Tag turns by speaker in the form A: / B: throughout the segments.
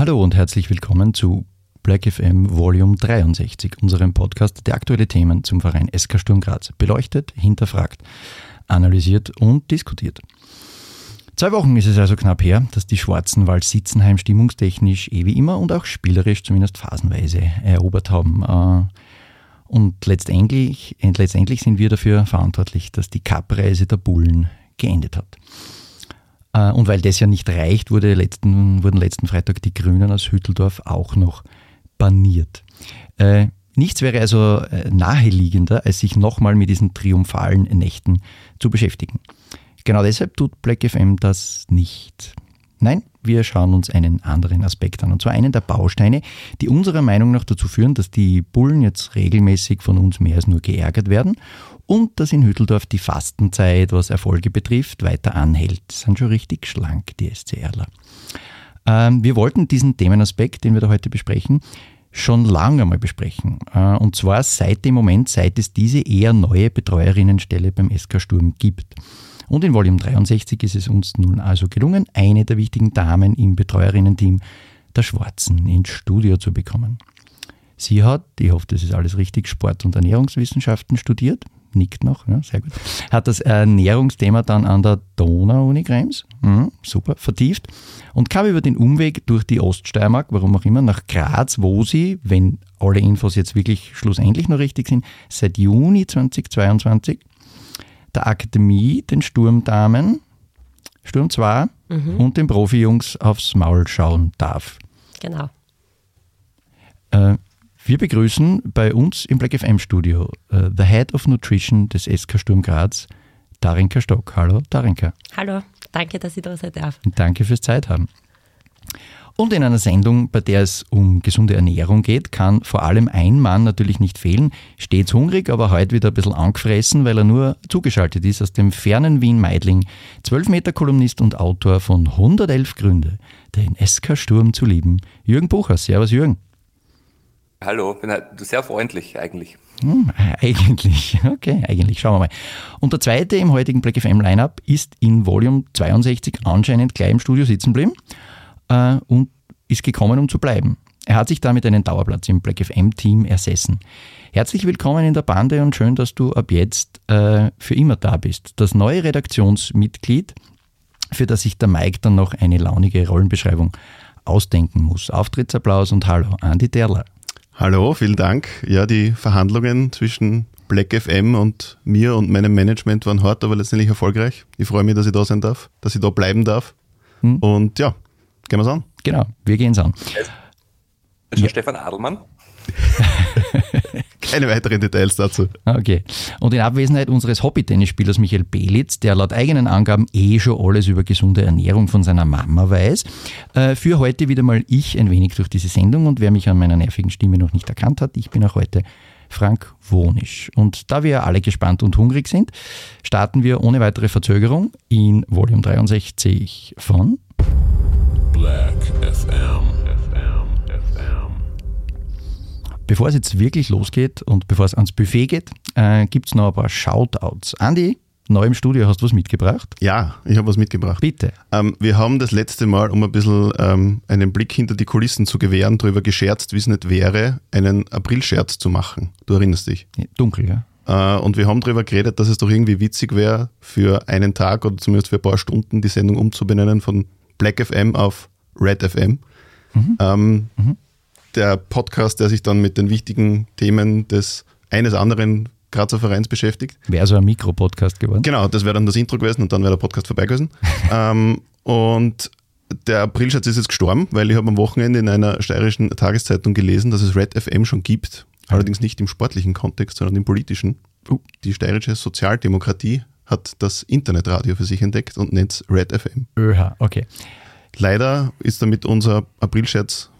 A: Hallo und herzlich willkommen zu Black FM Volume 63, unserem Podcast, der aktuelle Themen zum Verein SK Sturm Graz beleuchtet, hinterfragt, analysiert und diskutiert. Zwei Wochen ist es also knapp her, dass die Schwarzen Wald-Sitzenheim stimmungstechnisch eh wie immer und auch spielerisch zumindest phasenweise erobert haben. Äh, Und letztendlich, letztendlich sind wir dafür verantwortlich, dass die Cup-Reise der Bullen geendet hat. Äh, Und weil das ja nicht reicht, wurde letzten, wurden letzten Freitag die Grünen aus Hütteldorf auch noch baniert. Äh, Nichts wäre also naheliegender, als sich nochmal mit diesen triumphalen Nächten zu beschäftigen. Genau deshalb tut Black FM das nicht. Nein, wir schauen uns einen anderen Aspekt an, und zwar einen der Bausteine, die unserer Meinung nach dazu führen, dass die Bullen jetzt regelmäßig von uns mehr als nur geärgert werden und dass in Hütteldorf die Fastenzeit, was Erfolge betrifft, weiter anhält. Das sind schon richtig schlank, die SCRler. Ähm, wir wollten diesen Themenaspekt, den wir da heute besprechen, schon lange mal besprechen. Äh, Und zwar seit dem Moment, seit es diese eher neue Betreuerinnenstelle beim SK Sturm gibt. Und in Volume 63 ist es uns nun also gelungen, eine der wichtigen Damen im Betreuerinnen-Team der Schwarzen ins Studio zu bekommen. Sie hat, ich hoffe, das ist alles richtig, Sport- und Ernährungswissenschaften studiert, nickt noch, ja, sehr gut, hat das Ernährungsthema dann an der Donau-Uni Krems, mhm, super, vertieft und kam über den Umweg durch die Oststeiermark, warum auch immer, nach Graz, wo sie, wenn alle Infos jetzt wirklich schlussendlich noch richtig sind, seit Juni 2022 der Akademie, den Sturmdamen, Sturm 2 und den Profijungs aufs Maul schauen darf.
B: Genau.
A: Äh, wir begrüßen bei uns im Black FM Studio äh, the Head of Nutrition des SK Sturm Graz, Darinka Stock. Hallo, Darinka.
B: Hallo, danke, dass ich da sein darf.
A: Danke fürs Zeit haben. Und in einer Sendung, bei der es um gesunde Ernährung geht, kann vor allem ein Mann natürlich nicht fehlen. Stets hungrig, aber heute wieder ein bisschen angefressen, weil er nur zugeschaltet ist aus dem fernen Wien-Meidling. 12 Meter Kolumnist und Autor von 111 Gründe, den SK Sturm zu lieben. Jürgen Bucher. Servus, Jürgen.
C: Hallo, bin halt sehr freundlich eigentlich.
A: Hm, eigentlich, okay, eigentlich, schauen wir mal. Und der zweite im heutigen Black FM Lineup ist in Volume 62 anscheinend gleich im Studio sitzen geblieben äh, und ist gekommen, um zu bleiben. Er hat sich damit einen Dauerplatz im Black FM Team ersessen. Herzlich willkommen in der Bande und schön, dass du ab jetzt äh, für immer da bist. Das neue Redaktionsmitglied, für das sich der Mike dann noch eine launige Rollenbeschreibung ausdenken muss. Auftrittsapplaus und Hallo, Andi Derler.
D: Hallo, vielen Dank. Ja, die Verhandlungen zwischen Black FM und mir und meinem Management waren hart, aber letztendlich erfolgreich. Ich freue mich, dass ich da sein darf, dass ich da bleiben darf. Und ja, gehen wir's an.
A: Genau, wir gehen's an.
C: Ist schon Stefan Adelmann?
D: Keine weiteren Details dazu.
A: Okay. Und in Abwesenheit unseres Hobby-Tennisspielers Michael Belitz, der laut eigenen Angaben eh schon alles über gesunde Ernährung von seiner Mama weiß, äh, für heute wieder mal ich ein wenig durch diese Sendung und wer mich an meiner nervigen Stimme noch nicht erkannt hat, ich bin auch heute Frank Wonisch. Und da wir alle gespannt und hungrig sind, starten wir ohne weitere Verzögerung in Volume 63 von
E: Black FM. FM. FM.
A: Bevor es jetzt wirklich losgeht und bevor es ans Buffet geht, äh, gibt es noch ein paar Shoutouts. Andi, neu im Studio, hast du was mitgebracht?
D: Ja, ich habe was mitgebracht.
A: Bitte.
D: Ähm, wir haben das letzte Mal, um ein bisschen ähm, einen Blick hinter die Kulissen zu gewähren, darüber gescherzt, wie es nicht wäre, einen Aprilscherz zu machen. Du erinnerst dich.
A: Dunkel, ja?
D: Äh, und wir haben darüber geredet, dass es doch irgendwie witzig wäre, für einen Tag oder zumindest für ein paar Stunden die Sendung umzubenennen von Black FM auf Red FM. Ähm, Der Podcast, der sich dann mit den wichtigen Themen des eines anderen Grazer Vereins beschäftigt.
A: Wäre so ein Mikro-Podcast geworden.
D: Genau, das wäre dann das Intro gewesen und dann wäre der Podcast vorbei gewesen. ähm, und der Aprilscherz ist jetzt gestorben, weil ich habe am Wochenende in einer steirischen Tageszeitung gelesen, dass es Red FM schon gibt. Allerdings nicht im sportlichen Kontext, sondern im politischen.
A: Uh.
D: Die steirische Sozialdemokratie hat das Internetradio für sich entdeckt und nennt es Red FM.
A: ÖH, okay.
D: Leider ist damit unser Aprilscherz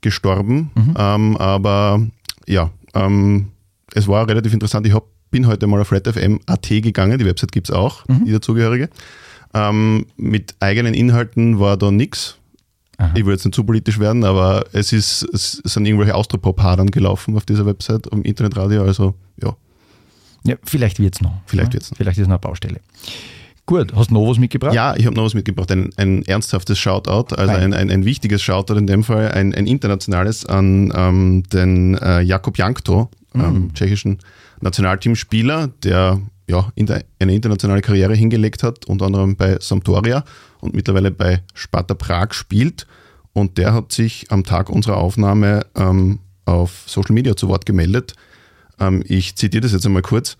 D: gestorben, ähm, aber ja, ähm, es war relativ interessant. Ich hab, bin heute mal auf redfm.at gegangen, die Website gibt's auch, die dazugehörige. Ähm, mit eigenen Inhalten war da nix. Ich will jetzt nicht zu politisch werden, aber es, ist, es sind irgendwelche Austropop-Hadern gelaufen auf dieser Website, am Internetradio, also ja.
A: Ja, vielleicht wird es noch.
D: Vielleicht
A: ja,
D: wird's noch.
A: Vielleicht ist noch eine Baustelle. Gut, hast du noch was mitgebracht?
D: Ja, ich habe noch was mitgebracht, ein, ein ernsthaftes Shoutout, also ein, ein, ein wichtiges Shoutout in dem Fall, ein, internationales an ähm, den äh, Jakub Jankto, ähm, tschechischen Nationalteamspieler, der ja in der, eine internationale Karriere hingelegt hat, unter anderem bei Sampdoria und mittlerweile bei Sparta Prag spielt. Und der hat sich am Tag unserer Aufnahme ähm, auf Social Media zu Wort gemeldet. Ähm, ich zitiere das jetzt einmal kurz.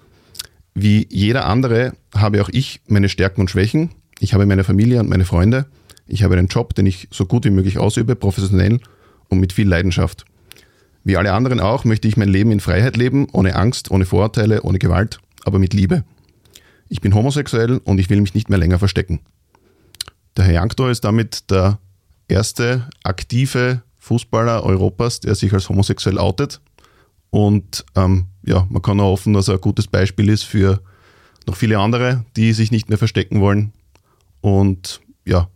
D: Wie jeder andere habe auch ich meine Stärken und Schwächen. Ich habe meine Familie und meine Freunde. Ich habe einen Job, den ich so gut wie möglich ausübe, professionell und mit viel Leidenschaft. Wie alle anderen auch möchte ich mein Leben in Freiheit leben, ohne Angst, ohne Vorurteile, ohne Gewalt, aber mit Liebe. Ich bin homosexuell und ich will mich nicht mehr länger verstecken. Der Herr Janktor ist damit der erste aktive Fußballer Europas, der sich als homosexuell outet. Und ähm, ja, man kann nur hoffen, dass er ein gutes Beispiel ist für noch viele andere, die sich nicht mehr verstecken wollen. Und ja,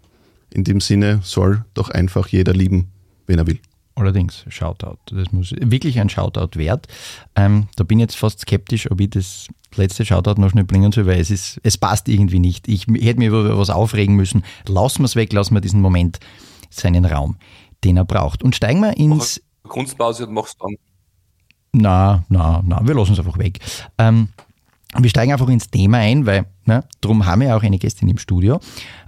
D: in dem Sinne soll doch einfach jeder lieben, wen er will.
A: Allerdings, Shoutout. Das muss wirklich ein Shoutout wert. Ähm, da bin ich jetzt fast skeptisch, ob ich das letzte Shoutout noch schnell bringen soll, weil es, ist, es passt irgendwie nicht. Ich hätte mir über was aufregen müssen. Lassen wir es weg, lassen wir diesen Moment seinen Raum, den er braucht. Und steigen wir ins.
C: Kunstpause und machst dann.
A: Na, na, na, wir lassen es einfach weg. Ähm, wir steigen einfach ins Thema ein, weil ne, darum haben wir auch eine Gästin im Studio.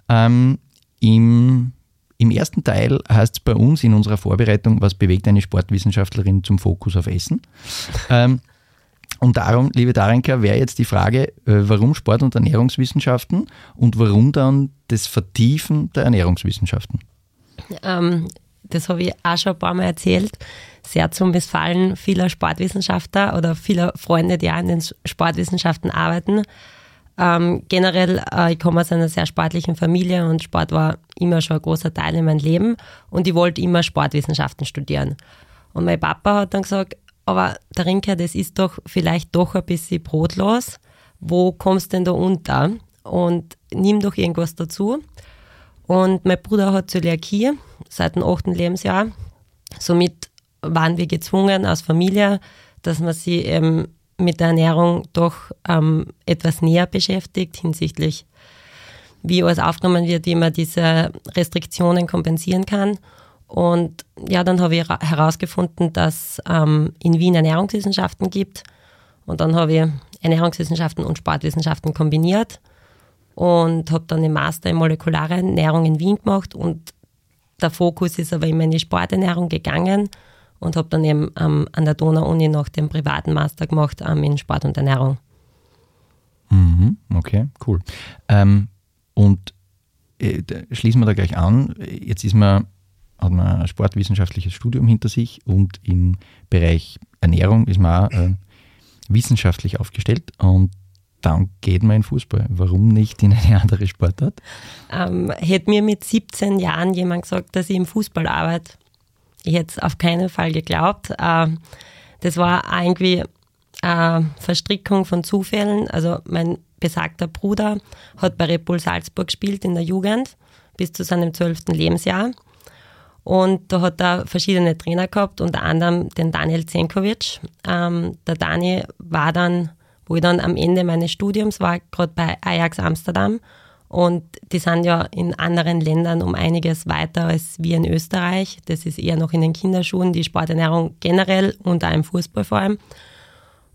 A: Ähm, im, Im ersten Teil heißt es bei uns in unserer Vorbereitung, was bewegt eine Sportwissenschaftlerin zum Fokus auf Essen. ähm, und darum, liebe Darenka, wäre jetzt die Frage, äh, warum Sport- und Ernährungswissenschaften und warum dann das Vertiefen der Ernährungswissenschaften?
B: Ähm, das habe ich auch schon ein paar Mal erzählt. Sehr zum Missfallen vieler Sportwissenschaftler oder vieler Freunde, die auch in den Sportwissenschaften arbeiten. Ähm, generell, äh, ich komme aus einer sehr sportlichen Familie und Sport war immer schon ein großer Teil in meinem Leben und ich wollte immer Sportwissenschaften studieren. Und mein Papa hat dann gesagt, aber der Rinke, das ist doch vielleicht doch ein bisschen brotlos. Wo kommst denn da unter? Und nimm doch irgendwas dazu. Und mein Bruder hat Zöliakie seit dem achten Lebensjahr. Somit waren wir gezwungen als Familie, dass man sich eben mit der Ernährung doch ähm, etwas näher beschäftigt hinsichtlich, wie alles aufgenommen wird, wie man diese Restriktionen kompensieren kann. Und ja, dann habe ich herausgefunden, dass ähm, in Wien Ernährungswissenschaften gibt. Und dann habe ich Ernährungswissenschaften und Sportwissenschaften kombiniert und habe dann den Master in molekulare Ernährung in Wien gemacht. Und der Fokus ist aber immer in die Sporternährung gegangen und habe dann eben ähm, an der Donau-Uni noch den privaten Master gemacht ähm, in Sport und Ernährung.
A: Mhm, okay, cool. Ähm, und äh, schließen wir da gleich an. Jetzt ist man, hat man ein sportwissenschaftliches Studium hinter sich und im Bereich Ernährung ist man auch äh, wissenschaftlich aufgestellt und dann geht man in Fußball. Warum nicht in eine andere Sportart?
B: Ähm, hätte mir mit 17 Jahren jemand gesagt, dass ich im Fußball arbeite, ich hätte es auf keinen Fall geglaubt. Äh, das war irgendwie eine Verstrickung von Zufällen. Also mein besagter Bruder hat bei Red Bull Salzburg gespielt in der Jugend bis zu seinem zwölften Lebensjahr. Und da hat er verschiedene Trainer gehabt, unter anderem den Daniel Zenkovic. Ähm, der Dani war dann, wo ich dann am Ende meines Studiums war, gerade bei Ajax Amsterdam. Und die sind ja in anderen Ländern um einiges weiter als wir in Österreich. Das ist eher noch in den Kinderschuhen, die Sporternährung generell und auch im Fußball vor allem.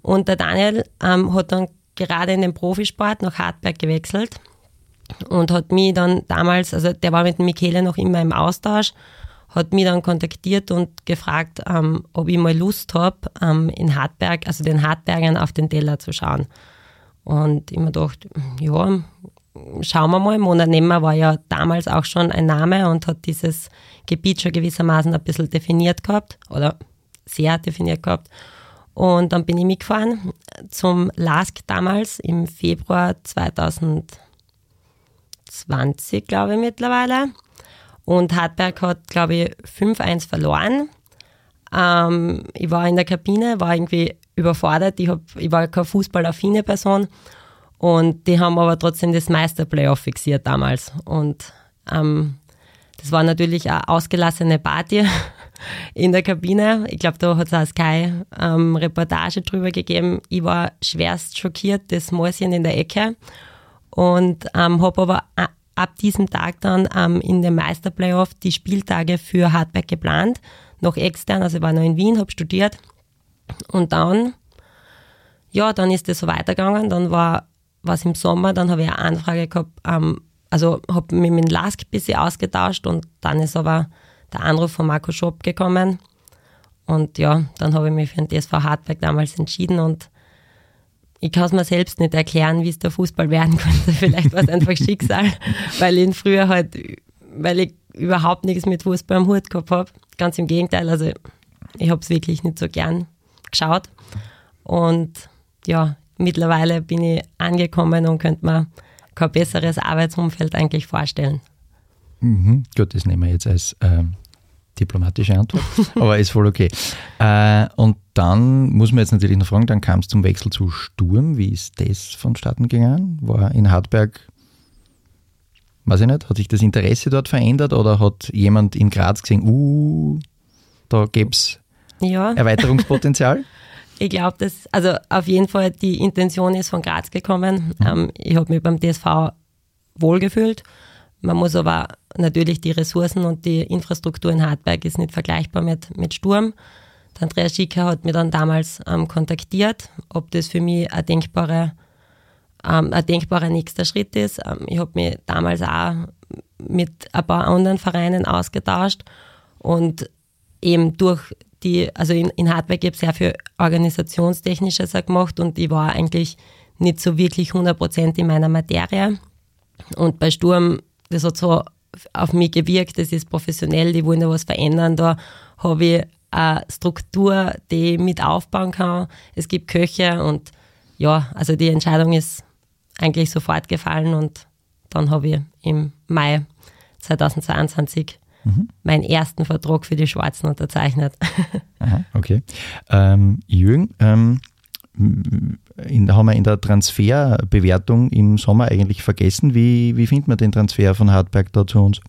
B: Und der Daniel ähm, hat dann gerade in den Profisport nach Hartberg gewechselt und hat mich dann damals, also der war mit Michele noch immer im Austausch, hat mich dann kontaktiert und gefragt, ähm, ob ich mal Lust habe, ähm, in Hartberg, also den Hartbergern auf den Teller zu schauen. Und ich mir gedacht, ja, schauen wir mal. Mona Nemmer war ja damals auch schon ein Name und hat dieses Gebiet schon gewissermaßen ein bisschen definiert gehabt oder sehr definiert gehabt. Und dann bin ich mitgefahren zum LASK damals im Februar 2020, glaube ich, mittlerweile. Und Hartberg hat, glaube ich, 5-1 verloren. Ähm, ich war in der Kabine, war irgendwie überfordert. Ich, hab, ich war keine fußballaffine Person. Und die haben aber trotzdem das Meisterplayoff fixiert damals. Und am das war natürlich eine ausgelassene Party in der Kabine. Ich glaube, da hat es auch Sky ähm, Reportage drüber gegeben. Ich war schwerst schockiert, das Mäuschen in der Ecke. Und ähm, habe aber ab diesem Tag dann ähm, in den Meisterplayoff die Spieltage für Hardback geplant, noch extern, also ich war noch in Wien, habe studiert. Und dann, ja, dann ist es so weitergegangen. Dann war was im Sommer, dann habe ich eine Anfrage gehabt, ähm, also habe mich mit Lask ein bisschen ausgetauscht und dann ist aber der Anruf von Marco Schopp gekommen. Und ja, dann habe ich mich für den TSV Hartberg damals entschieden und ich kann es mir selbst nicht erklären, wie es der Fußball werden könnte. Vielleicht war es einfach Schicksal, weil ich früher halt, weil ich überhaupt nichts mit Fußball am Hut gehabt habe. Ganz im Gegenteil, also ich habe es wirklich nicht so gern geschaut. Und ja, mittlerweile bin ich angekommen und könnte mir kein besseres Arbeitsumfeld eigentlich vorstellen.
A: Mhm, gut, das nehmen wir jetzt als ähm, diplomatische Antwort, aber ist voll okay. Äh, und dann muss man jetzt natürlich noch fragen, dann kam es zum Wechsel zu Sturm. Wie ist das vonstatten gegangen? War in Hartberg, weiß ich nicht, hat sich das Interesse dort verändert oder hat jemand in Graz gesehen, uh, da gäbe es ja. Erweiterungspotenzial?
B: ich glaube, dass, also auf jeden Fall die Intention ist von Graz gekommen. Mhm. Ähm, ich habe mich beim DSV wohlgefühlt. Man muss aber natürlich die Ressourcen und die Infrastruktur in Hartberg ist nicht vergleichbar mit, mit Sturm. Der Andreas Schicker hat mich dann damals ähm, kontaktiert, ob das für mich ein, denkbare, ähm, ein denkbarer nächster Schritt ist. Ähm, ich habe mich damals auch mit ein paar anderen Vereinen ausgetauscht und eben durch die, also in, in Hardware gibt es sehr viel organisationstechnisches gemacht und ich war eigentlich nicht so wirklich 100% in meiner Materie. Und bei Sturm, das hat so auf mich gewirkt, das ist professionell, die wollen da was verändern. Da habe ich eine Struktur, die ich mit aufbauen kann. Es gibt Köche und ja, also die Entscheidung ist eigentlich sofort gefallen und dann habe ich im Mai 2022 mhm. meinen ersten Vertrag für die Schwarzen unterzeichnet.
A: Aha, okay. Ähm, Jürgen, ähm, in, haben wir in der Transferbewertung im Sommer eigentlich vergessen. Wie, wie findet man den Transfer von Hartberg da zu uns?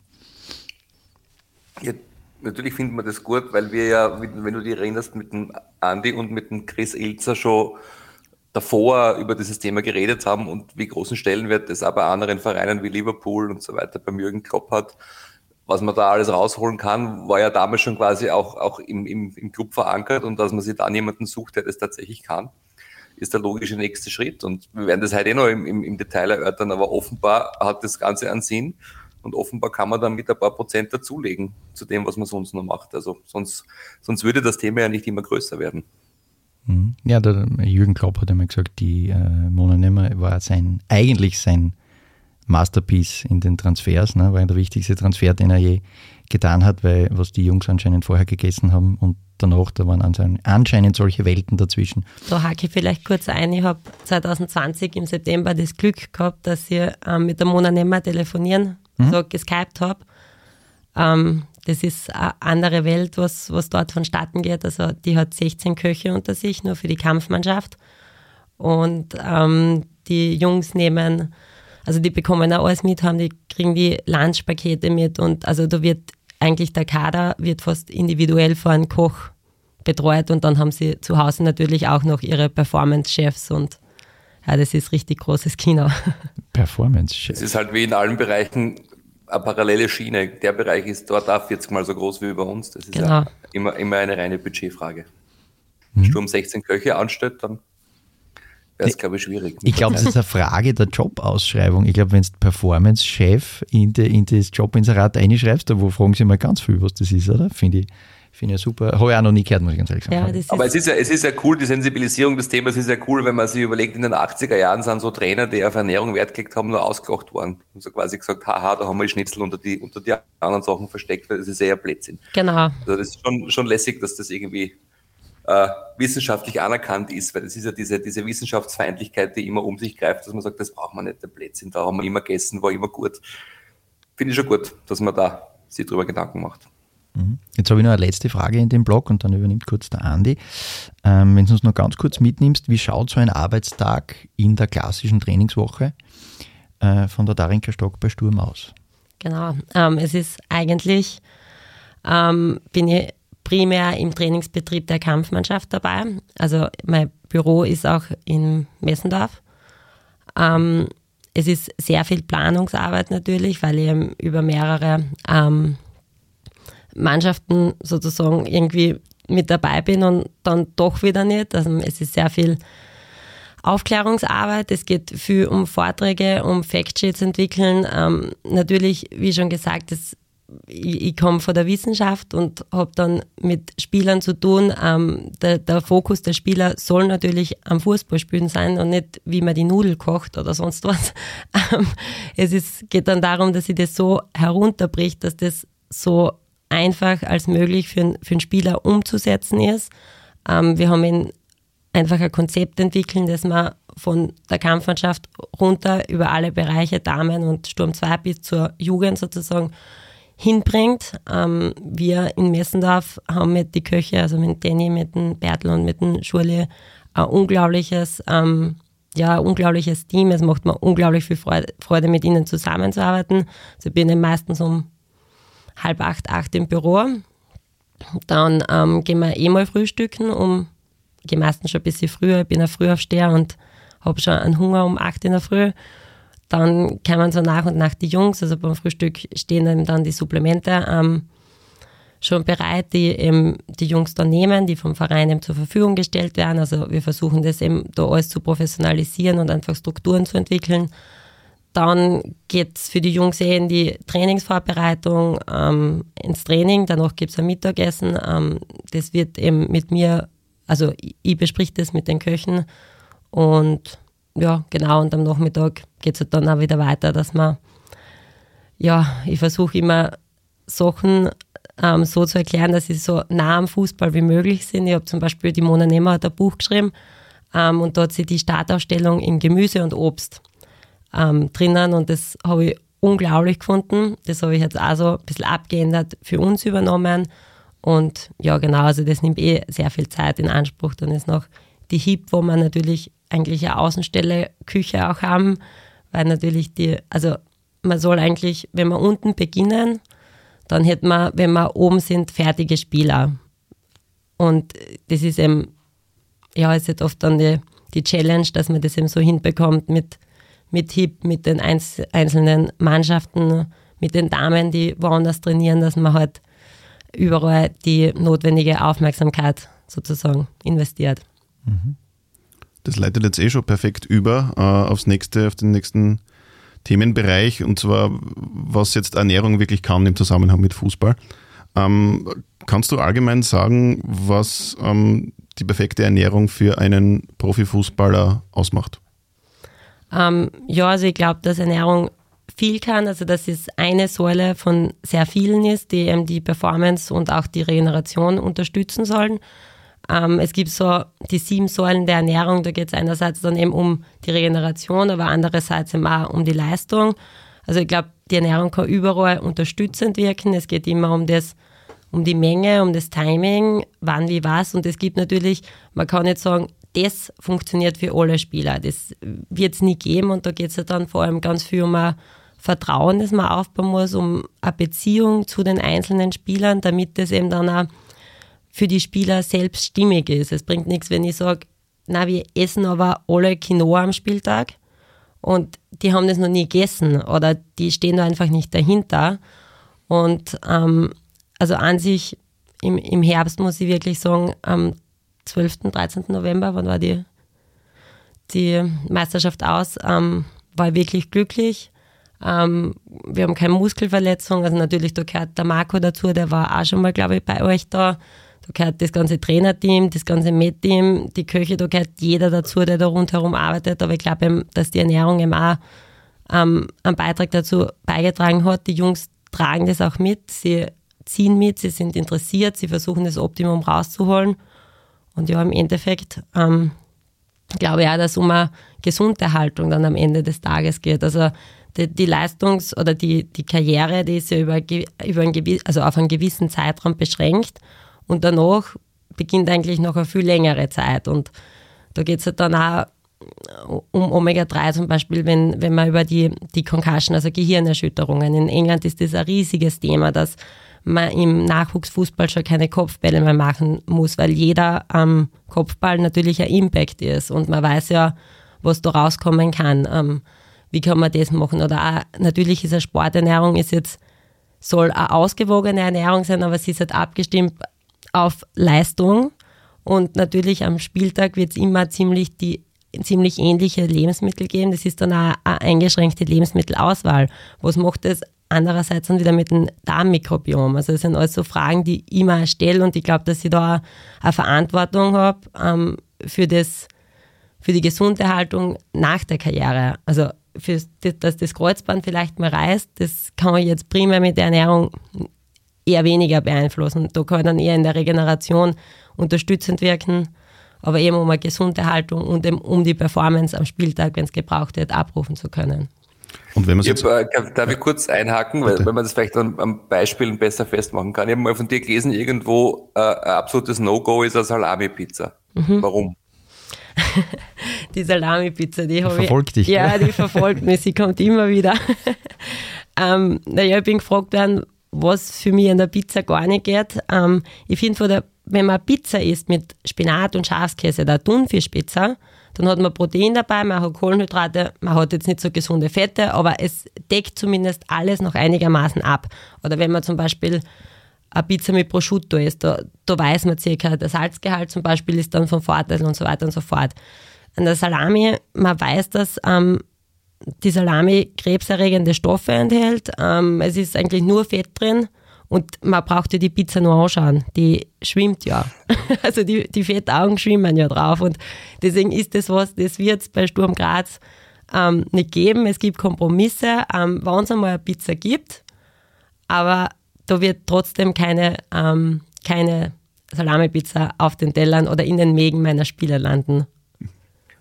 C: Ja, natürlich findet man das gut, weil wir ja, wenn du dich erinnerst, mit dem Andi und mit dem Chris Ilzer schon davor über dieses Thema geredet haben und wie großen Stellenwert das bei anderen Vereinen wie Liverpool und so weiter beim Jürgen Klopp hat was man da alles rausholen kann, war ja damals schon quasi auch, auch im, im, im Club verankert und dass man sich dann jemanden sucht, der das tatsächlich kann, ist der logische nächste Schritt. Und wir werden das heute eh noch im, im, im Detail erörtern, aber offenbar hat das Ganze einen Sinn und offenbar kann man damit ein paar Prozent dazulegen zu dem, was man sonst noch macht. Also sonst, sonst würde das Thema ja nicht immer größer werden.
A: Mhm. Ja, der Jürgen Klopp hat einmal gesagt, die äh, Mona Nemmer war sein, eigentlich sein Masterpiece in den Transfers, ne, war der wichtigste Transfer, den er je getan hat, weil was die Jungs anscheinend vorher gegessen haben und danach, da waren anscheinend solche Welten dazwischen.
B: Da hake ich vielleicht kurz ein. Ich habe 2020 im September das Glück gehabt, dass ich ähm, mit der Mona Nemmer telefonieren, mhm. so geskypt habe. Ähm, das ist eine andere Welt, was, was dort vonstatten geht. Also die hat 16 Köche unter sich, nur für die Kampfmannschaft. Und ähm, die Jungs nehmen also die bekommen auch alles mit, haben die, kriegen die Lunchpakete mit und also da wird eigentlich der Kader wird fast individuell vor einem Koch betreut und dann haben sie zu Hause natürlich auch noch ihre Performance-Chefs und ja, das ist richtig großes Kino.
A: Performance-Chefs.
C: Es ist halt wie in allen Bereichen eine parallele Schiene. Der Bereich ist dort auch 40 mal so groß wie bei uns. Das ist genau. ja immer, immer eine reine Budgetfrage. Wenn mhm. Sturm 16 Köche anstellt, dann wäre es, glaube ich, schwierig.
A: Ich glaube, es ist eine Frage der Jobausschreibung. Ich glaube, wenn du Performance-Chef in, de, in das Jobinserat einschreibst, da wo fragen sie mal ganz viel, was das ist, oder? Finde ich. Finde ich super. Habe ich auch noch nie gehört, muss ich ganz ehrlich sagen.
C: Ja, Aber es ist, ja, es ist ja cool, die Sensibilisierung des Themas ist ja cool, wenn man sich überlegt, in den 80er Jahren sind so Trainer, die auf Ernährung Wert gelegt haben, nur ausgelacht worden. Und so quasi gesagt, haha, da haben wir die Schnitzel unter die, unter die anderen Sachen versteckt, weil das ist eher Blödsinn.
B: Genau.
C: Also das ist schon, schon lässig, dass das irgendwie äh, wissenschaftlich anerkannt ist, weil das ist ja diese, diese Wissenschaftsfeindlichkeit, die immer um sich greift, dass man sagt, das braucht man nicht, der Blödsinn, da haben wir immer gegessen, war immer gut. Finde ich schon gut, dass man da sich drüber Gedanken macht.
A: Mhm. Jetzt habe ich noch eine letzte Frage in dem Blog und dann übernimmt kurz der Andi. Ähm, wenn du uns noch ganz kurz mitnimmst, wie schaut so ein Arbeitstag in der klassischen Trainingswoche äh, von der Darinka Stock bei Sturm aus?
B: Genau. Ähm, es ist eigentlich, ähm, bin ich primär im Trainingsbetrieb der Kampfmannschaft dabei. Also mein Büro ist auch in Messendorf. Ähm, es ist sehr viel Planungsarbeit natürlich, weil ich über mehrere ähm, Mannschaften sozusagen irgendwie mit dabei bin und dann doch wieder nicht. Also es ist sehr viel Aufklärungsarbeit. Es geht viel um Vorträge, um Factsheets entwickeln. Ähm, natürlich, wie schon gesagt, das, ich, ich komme von der Wissenschaft und habe dann mit Spielern zu tun. Ähm, der, der, Fokus der Spieler soll natürlich am Fußballspielen sein und nicht, wie man die Nudel kocht oder sonst was. Ähm, es ist, geht dann darum, dass sie das so herunterbricht, dass das so einfach als möglich für, einen, für einen Spieler umzusetzen ist. Ähm, wir haben in einfach ein Konzept entwickeln, das man von der Kampfmannschaft runter über alle Bereiche Damen und Sturm 2 bis zur Jugend sozusagen hinbringt. Ähm, wir in Messendorf haben mit die Köche, also mit Danny, mit dem Bertel und mit dem Schurli, ein unglaubliches, ähm, ja, ein unglaubliches Team. Es macht mir unglaublich viel Freude, Freude, mit ihnen zusammenzuarbeiten. Also ich bin meistens um halb acht, acht im Büro. Dann ähm, gehen wir eh mal frühstücken um gehe meistens schon ein bisschen früher, ich bin ein Frühaufsteher und habe schon einen Hunger um 8 in der Früh. Dann kommen so nach und nach die Jungs, also beim Frühstück stehen dann die Supplemente ähm, schon bereit, die eben die Jungs dann nehmen, die vom Verein eben zur Verfügung gestellt werden. Also wir versuchen das eben da alles zu professionalisieren und einfach Strukturen zu entwickeln. Dann geht es für die Jungs eh in die Trainingsvorbereitung, ähm, ins Training. Danach gibt es ein Mittagessen. Ähm, das wird eben mit mir also ich besprich das mit den Köchen und ja, genau, und am Nachmittag geht es halt dann auch wieder weiter, dass man, ja, ich versuche immer Sachen ähm, so zu erklären, dass sie so nah am Fußball wie möglich sind. Ich habe zum Beispiel, die Mona Nehmer hat ein Buch geschrieben ähm, und hat sie die Startausstellung in Gemüse und Obst ähm, drinnen und das habe ich unglaublich gefunden. Das habe ich jetzt auch so ein bisschen abgeändert für uns übernommen und ja, genau, also das nimmt eh sehr viel Zeit in Anspruch. Dann ist noch die HIP, wo man natürlich eigentlich eine Außenstelle Küche auch haben, weil natürlich die, also man soll eigentlich, wenn wir unten beginnen, dann hätte man, wenn wir oben sind, fertige Spieler. Und das ist eben, ja, ist jetzt oft dann die, die Challenge, dass man das eben so hinbekommt mit, mit HIP, mit den einzelnen Mannschaften, mit den Damen, die woanders trainieren, dass man halt überall die notwendige Aufmerksamkeit sozusagen investiert.
D: Das leitet jetzt eh schon perfekt über äh, aufs nächste, auf den nächsten Themenbereich und zwar, was jetzt Ernährung wirklich kann im Zusammenhang mit Fußball. Ähm, kannst du allgemein sagen, was ähm, die perfekte Ernährung für einen Profifußballer ausmacht?
B: Ähm, ja, also ich glaube, dass Ernährung viel kann, also dass es eine Säule von sehr vielen ist, die eben die Performance und auch die Regeneration unterstützen sollen. Ähm, es gibt so die sieben Säulen der Ernährung, da geht es einerseits dann eben um die Regeneration, aber andererseits eben auch um die Leistung. Also ich glaube, die Ernährung kann überall unterstützend wirken. Es geht immer um das, um die Menge, um das Timing, wann, wie, was. Und es gibt natürlich, man kann nicht sagen, das funktioniert für alle Spieler. Das wird es nie geben und da geht es ja dann vor allem ganz viel um eine Vertrauen, das man aufbauen muss, um eine Beziehung zu den einzelnen Spielern, damit das eben dann auch für die Spieler selbst stimmig ist. Es bringt nichts, wenn ich sage, na, wir essen aber alle Quinoa am Spieltag und die haben das noch nie gegessen oder die stehen da einfach nicht dahinter. Und ähm, also an sich im, im Herbst muss ich wirklich sagen, am 12., 13. November, wann war die, die Meisterschaft aus, ähm, war ich wirklich glücklich. Ähm, wir haben keine Muskelverletzung, also natürlich, da gehört der Marco dazu, der war auch schon mal, glaube ich, bei euch da. Gehört das ganze Trainerteam, das ganze Med-Team, die Köche, da gehört jeder dazu, der da rundherum arbeitet. Aber ich glaube, dass die Ernährung eben auch ähm, einen Beitrag dazu beigetragen hat. Die Jungs tragen das auch mit, sie ziehen mit, sie sind interessiert, sie versuchen das Optimum rauszuholen. Und ja, im Endeffekt ähm, glaube ich auch, dass es um eine Gesunderhaltung dann am Ende des Tages geht. Also die, die Leistungs- oder die, die Karriere, die ist ja über, über ein also auf einen gewissen Zeitraum beschränkt und danach beginnt eigentlich noch eine viel längere Zeit und da geht es halt dann auch um Omega-3 zum Beispiel, wenn, wenn man über die, die Concussion, also Gehirnerschütterungen, in England ist das ein riesiges Thema, dass man im Nachwuchsfußball schon keine Kopfbälle mehr machen muss, weil jeder am Kopfball natürlich ein Impact ist und man weiß ja, was da rauskommen kann. Ähm, wie kann man das machen? Oder auch, natürlich ist eine Sporternährung ist jetzt, soll eine ausgewogene Ernährung sein, aber sie ist halt abgestimmt auf Leistung. Und natürlich am Spieltag wird es immer ziemlich die ziemlich ähnliche Lebensmittel geben. Das ist dann auch eine eingeschränkte Lebensmittelauswahl. Was macht das andererseits dann wieder mit dem Darmmikrobiom? Also das sind alles so Fragen, die ich immer stelle und ich glaube, dass ich da eine Verantwortung habe ähm, für, das, für die Gesunderhaltung nach der Karriere. Also für, dass das Kreuzband vielleicht mal reißt, das kann ich jetzt primär mit der Ernährung eher weniger beeinflussen. Da kann ich dann eher in der Regeneration unterstützend wirken, aber eben um eine gesunde Haltung und um die Performance am Spieltag, wenn es gebraucht wird, abrufen zu können.
D: Und wenn man jetzt
C: hab, äh, darf ich kurz einhaken, weil, wenn man das vielleicht an, am Beispielen besser festmachen kann. Ich habe mal von dir gelesen, irgendwo äh, ein absolutes No-Go ist eine Salami-Pizza. Mhm. Warum?
B: die Salami-Pizza, die, die habe ich.
A: Verfolgt dich.
B: Ja, die verfolgt mich, sie kommt immer wieder. ähm, naja, ich bin gefragt worden, was für mich an der Pizza gar nicht geht. Ähm, ich finde, wenn man Pizza isst mit Spinat und Schafskäse, der Thunfischpizza, dann hat man Protein dabei, man hat Kohlenhydrate, man hat jetzt nicht so gesunde Fette, aber es deckt zumindest alles noch einigermaßen ab. Oder wenn man zum Beispiel eine Pizza mit Prosciutto isst, da, da weiß man circa, der Salzgehalt zum Beispiel ist dann von Vorteil und so weiter und so fort. An der Salami, man weiß, dass ähm, die Salami krebserregende Stoffe enthält. Ähm, es ist eigentlich nur Fett drin und man braucht ja die Pizza nur anschauen. Die schwimmt ja. Also die, die Fettaugen schwimmen ja drauf. Und deswegen ist das was, das wird es bei Sturm Graz ähm, nicht geben. Es gibt Kompromisse, ähm, wenn es einmal eine Pizza gibt. Aber da wird trotzdem keine, ähm, keine Salami-Pizza auf den Tellern oder in den Mägen meiner Spieler landen.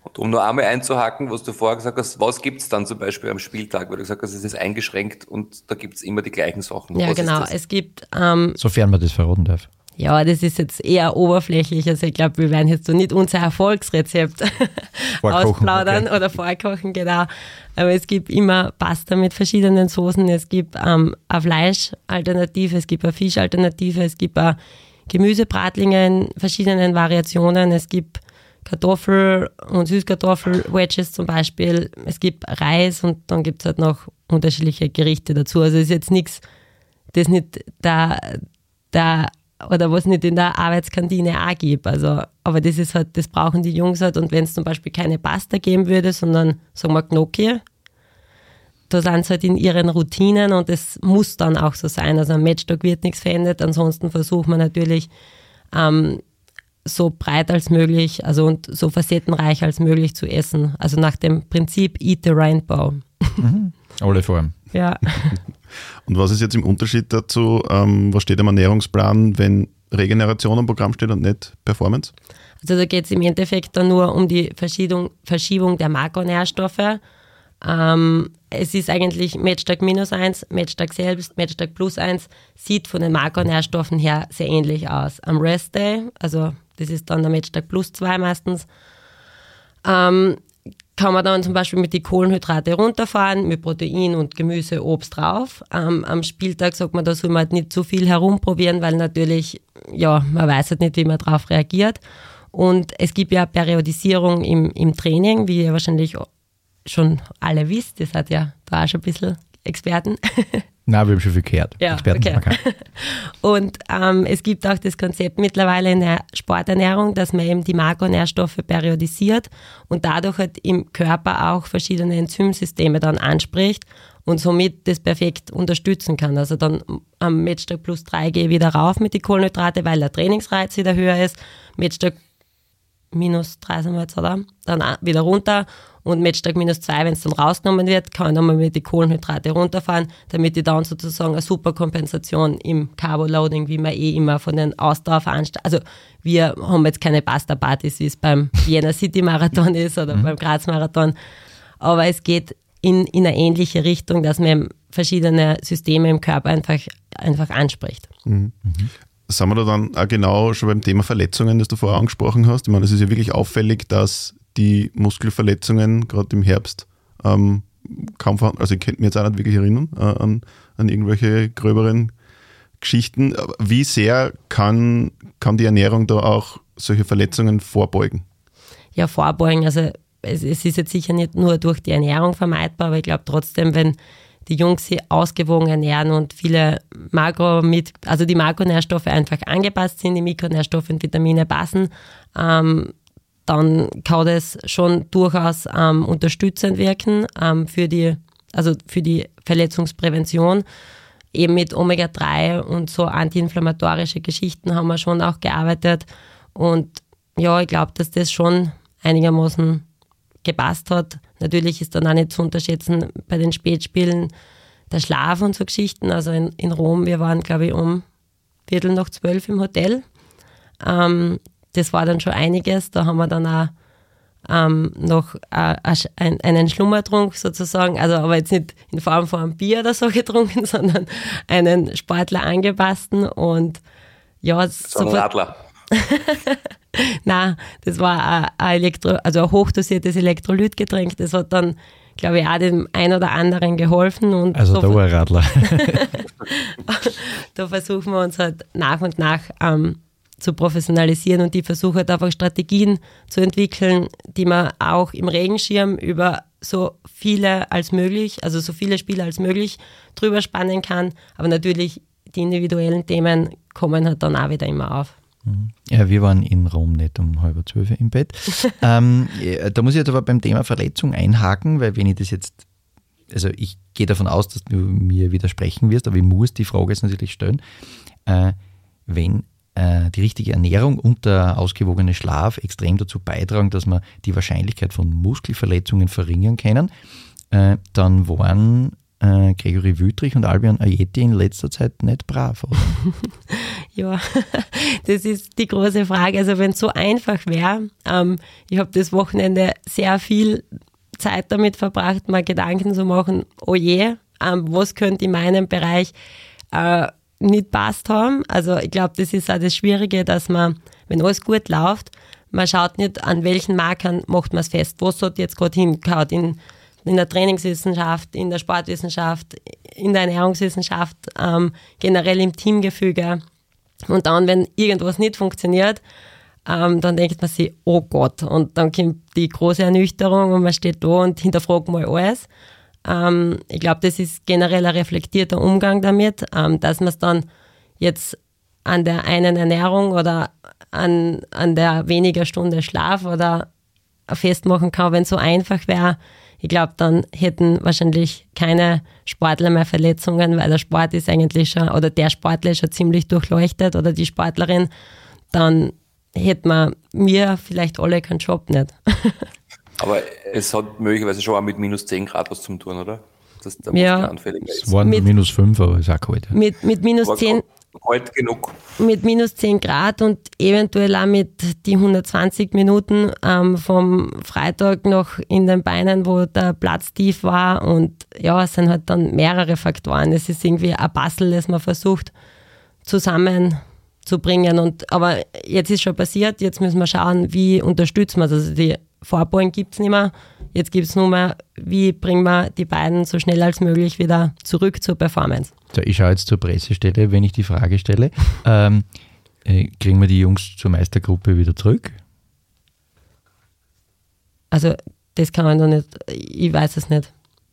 C: Und um nur einmal einzuhaken, was du vorher gesagt hast, was gibt es dann zum Beispiel am Spieltag, weil du gesagt hast, es ist eingeschränkt und da gibt es immer die gleichen Sachen.
B: Ja,
C: was
B: genau. Es gibt. Ähm,
A: Sofern man das verraten darf.
B: Ja, das ist jetzt eher oberflächlich. Also ich glaube, wir werden jetzt so nicht unser Erfolgsrezept ausplaudern okay. oder vorkochen, genau. Aber es gibt immer Pasta mit verschiedenen Soßen. Es gibt ähm, eine Fleischalternative, es gibt eine Fischalternative, es gibt eine Gemüsebratlinge in verschiedenen Variationen. Es gibt Kartoffel- und Süßkartoffel-Wedges zum Beispiel. Es gibt Reis und dann gibt es halt noch unterschiedliche Gerichte dazu. Also es ist jetzt nichts, das nicht da, da oder was nicht in der Arbeitskantine auch gibt. Also, aber das ist halt, das brauchen die Jungs halt. Und wenn es zum Beispiel keine Pasta geben würde, sondern sagen wir Gnocchi, da sind sie halt in ihren Routinen und das muss dann auch so sein. Also am Matchtag wird nichts verändert. Ansonsten versucht man natürlich ähm, so breit als möglich, also und so facettenreich als möglich zu essen. Also nach dem Prinzip Eat the Rainbow.
A: Mhm. Alle Formen.
B: Ja.
D: Und was ist jetzt im Unterschied dazu, ähm, was steht am Ernährungsplan, wenn Regeneration am Programm steht und nicht Performance?
B: Also da geht es im Endeffekt dann nur um die Verschiebung, Verschiebung der Makronährstoffe. Ähm, es ist eigentlich Matchtag minus eins, Matchtag selbst, Matchtag plus eins, sieht von den Makronährstoffen her sehr ähnlich aus. Am Rest Day, also das ist dann der Matchtag plus zwei meistens, ähm, kann man dann zum Beispiel mit die Kohlenhydrate runterfahren, mit Protein und Gemüse, Obst drauf. Ähm, am Spieltag sagt man, da soll man halt nicht zu viel herumprobieren, weil natürlich, ja, man weiß halt nicht, wie man darauf reagiert. Und es gibt ja Periodisierung im, im Training, wie ihr wahrscheinlich schon alle wisst. Ihr seid ja da auch schon ein bisschen Experten.
A: Nein, wir haben schon viel gehört.
B: Ja, okay. Und ähm, es gibt auch das Konzept mittlerweile in der Sporternährung, dass man eben die Makronährstoffe periodisiert und dadurch halt im Körper auch verschiedene Enzymsysteme dann anspricht und somit das perfekt unterstützen kann. Also dann am Matchtag plus 3 gehe ich wieder rauf mit den Kohlenhydrate, weil der Trainingsreiz wieder höher ist. Matchtag minus 3 sind wir jetzt, oder? Dann wieder runter und Matchtag minus 2, wenn es dann rausgenommen wird, kann ich nochmal mit die Kohlenhydrate runterfahren, damit ich dann sozusagen eine super Kompensation im Carbo-Loading, wie man eh immer von den Ausdauerveranstaltungen, also wir haben jetzt keine Pasta-Partys, wie es beim Vienna City Marathon ist oder mhm. beim Graz Marathon, aber es geht in, in eine ähnliche Richtung, dass man verschiedene Systeme im Körper einfach, einfach anspricht.
D: Mhm. Mhm. Sind wir da dann auch genau schon beim Thema Verletzungen, das du vorher angesprochen hast? Ich meine, es ist ja wirklich auffällig, dass die Muskelverletzungen gerade im Herbst ähm, kaum vorhanden. Also ich könnte mir jetzt auch nicht wirklich erinnern äh, an, an irgendwelche gröberen Geschichten. Wie sehr kann, kann die Ernährung da auch solche Verletzungen vorbeugen?
B: Ja, vorbeugen. Also es, es ist jetzt sicher nicht nur durch die Ernährung vermeidbar, aber ich glaube trotzdem, wenn die Jungs sich ausgewogen ernähren und viele Makro mit, also die Makronährstoffe einfach angepasst sind, die Mikronährstoffe und Vitamine passen, ähm, dann kann das schon durchaus ähm, unterstützend wirken ähm, für die, also für die Verletzungsprävention. Eben mit Omega-3 und so antiinflammatorische Geschichten haben wir schon auch gearbeitet. Und ja, ich glaube, dass das schon einigermaßen gepasst hat. Natürlich ist dann auch nicht zu unterschätzen bei den Spätspielen der Schlaf und so Geschichten. Also in, in Rom, wir waren, glaube ich, um Viertel nach zwölf im Hotel. Ähm, das war dann schon einiges. Da haben wir dann auch ähm, noch äh, einen Schlummertrunk sozusagen, also aber jetzt nicht in Form von einem Bier oder so getrunken, sondern einen Sportler angepassten und ja,
C: so ein Radler.
B: Nein, das war ein, Elektro, also ein hochdosiertes Elektrolytgetränk. Das hat dann, glaube ich, auch dem einen oder anderen geholfen. Und
A: also
B: so
A: der Urradler.
B: da versuchen wir uns halt nach und nach ähm, zu professionalisieren und die versuchen halt einfach Strategien zu entwickeln, die man auch im Regenschirm über so viele als möglich, also so viele Spiele als möglich drüber spannen kann. Aber natürlich die individuellen Themen kommen halt dann auch wieder immer auf.
A: Mhm. Ja, wir waren in Rom nicht um halb zwölf im Bett. ähm, da muss ich jetzt aber beim Thema Verletzung einhaken, weil wenn ich das jetzt, also ich gehe davon aus, dass du mir widersprechen wirst, aber ich muss die Frage jetzt natürlich stellen. Äh, wenn äh, die richtige Ernährung und der ausgewogene Schlaf extrem dazu beitragen, dass wir die Wahrscheinlichkeit von Muskelverletzungen verringern können, äh, dann waren äh, Gregory Wüttrich und Albion Ayeti in letzter Zeit nicht brav, oder?
B: ja, das ist die große Frage. Also wenn es so einfach wäre, ähm, ich habe das Wochenende sehr viel Zeit damit verbracht, mal Gedanken zu machen, oh je, ähm, was könnte in meinem Bereich äh, nicht passt haben. Also ich glaube, das ist auch das Schwierige, dass man, wenn alles gut läuft, man schaut nicht, an welchen Markern macht man es fest. Was hat jetzt gerade hingehauen in, in der Trainingswissenschaft, in der Sportwissenschaft, in der Ernährungswissenschaft, ähm, generell im Teamgefüge. Und dann, wenn irgendwas nicht funktioniert, ähm, dann denkt man sich, oh Gott, und dann kommt die große Ernüchterung und man steht da und hinterfragt mal alles. Ähm, ich glaube, das ist generell ein reflektierter Umgang damit, ähm, dass man es dann jetzt an der einen Ernährung oder an, an der weniger Stunde Schlaf oder festmachen kann, wenn es so einfach wäre. Ich glaube, dann hätten wahrscheinlich keine Sportler mehr Verletzungen, weil der Sport ist eigentlich schon, oder der Sportler ist schon ziemlich durchleuchtet oder die Sportlerin, dann hätten wir mir vielleicht alle keinen Job nicht.
C: Aber es hat möglicherweise schon auch mit minus 10 Grad was zu tun, oder?
B: Dass der ja.
A: Es waren mit, minus 5, aber ist auch kalt.
B: Mit, mit minus War 10
C: kalt genug.
B: Mit minus 10 Grad und eventuell auch mit die 120 Minuten ähm, vom Freitag noch in den Beinen, wo der Platz tief war. Und ja, es sind halt dann mehrere Faktoren. Es ist irgendwie ein Bastel, das man versucht zusammenzubringen. Und, aber jetzt ist schon passiert, jetzt müssen wir schauen, wie unterstützen wir das. Also die Vorbeugen gibt es nicht mehr. Jetzt gibt es nur mehr, wie bringen wir die beiden so schnell als möglich wieder zurück zur Performance.
A: So, ich schaue jetzt zur Pressestelle, wenn ich die Frage stelle. Ähm, äh, kriegen wir die Jungs zur Meistergruppe wieder zurück?
B: Also, das kann man noch nicht, ich weiß es nicht.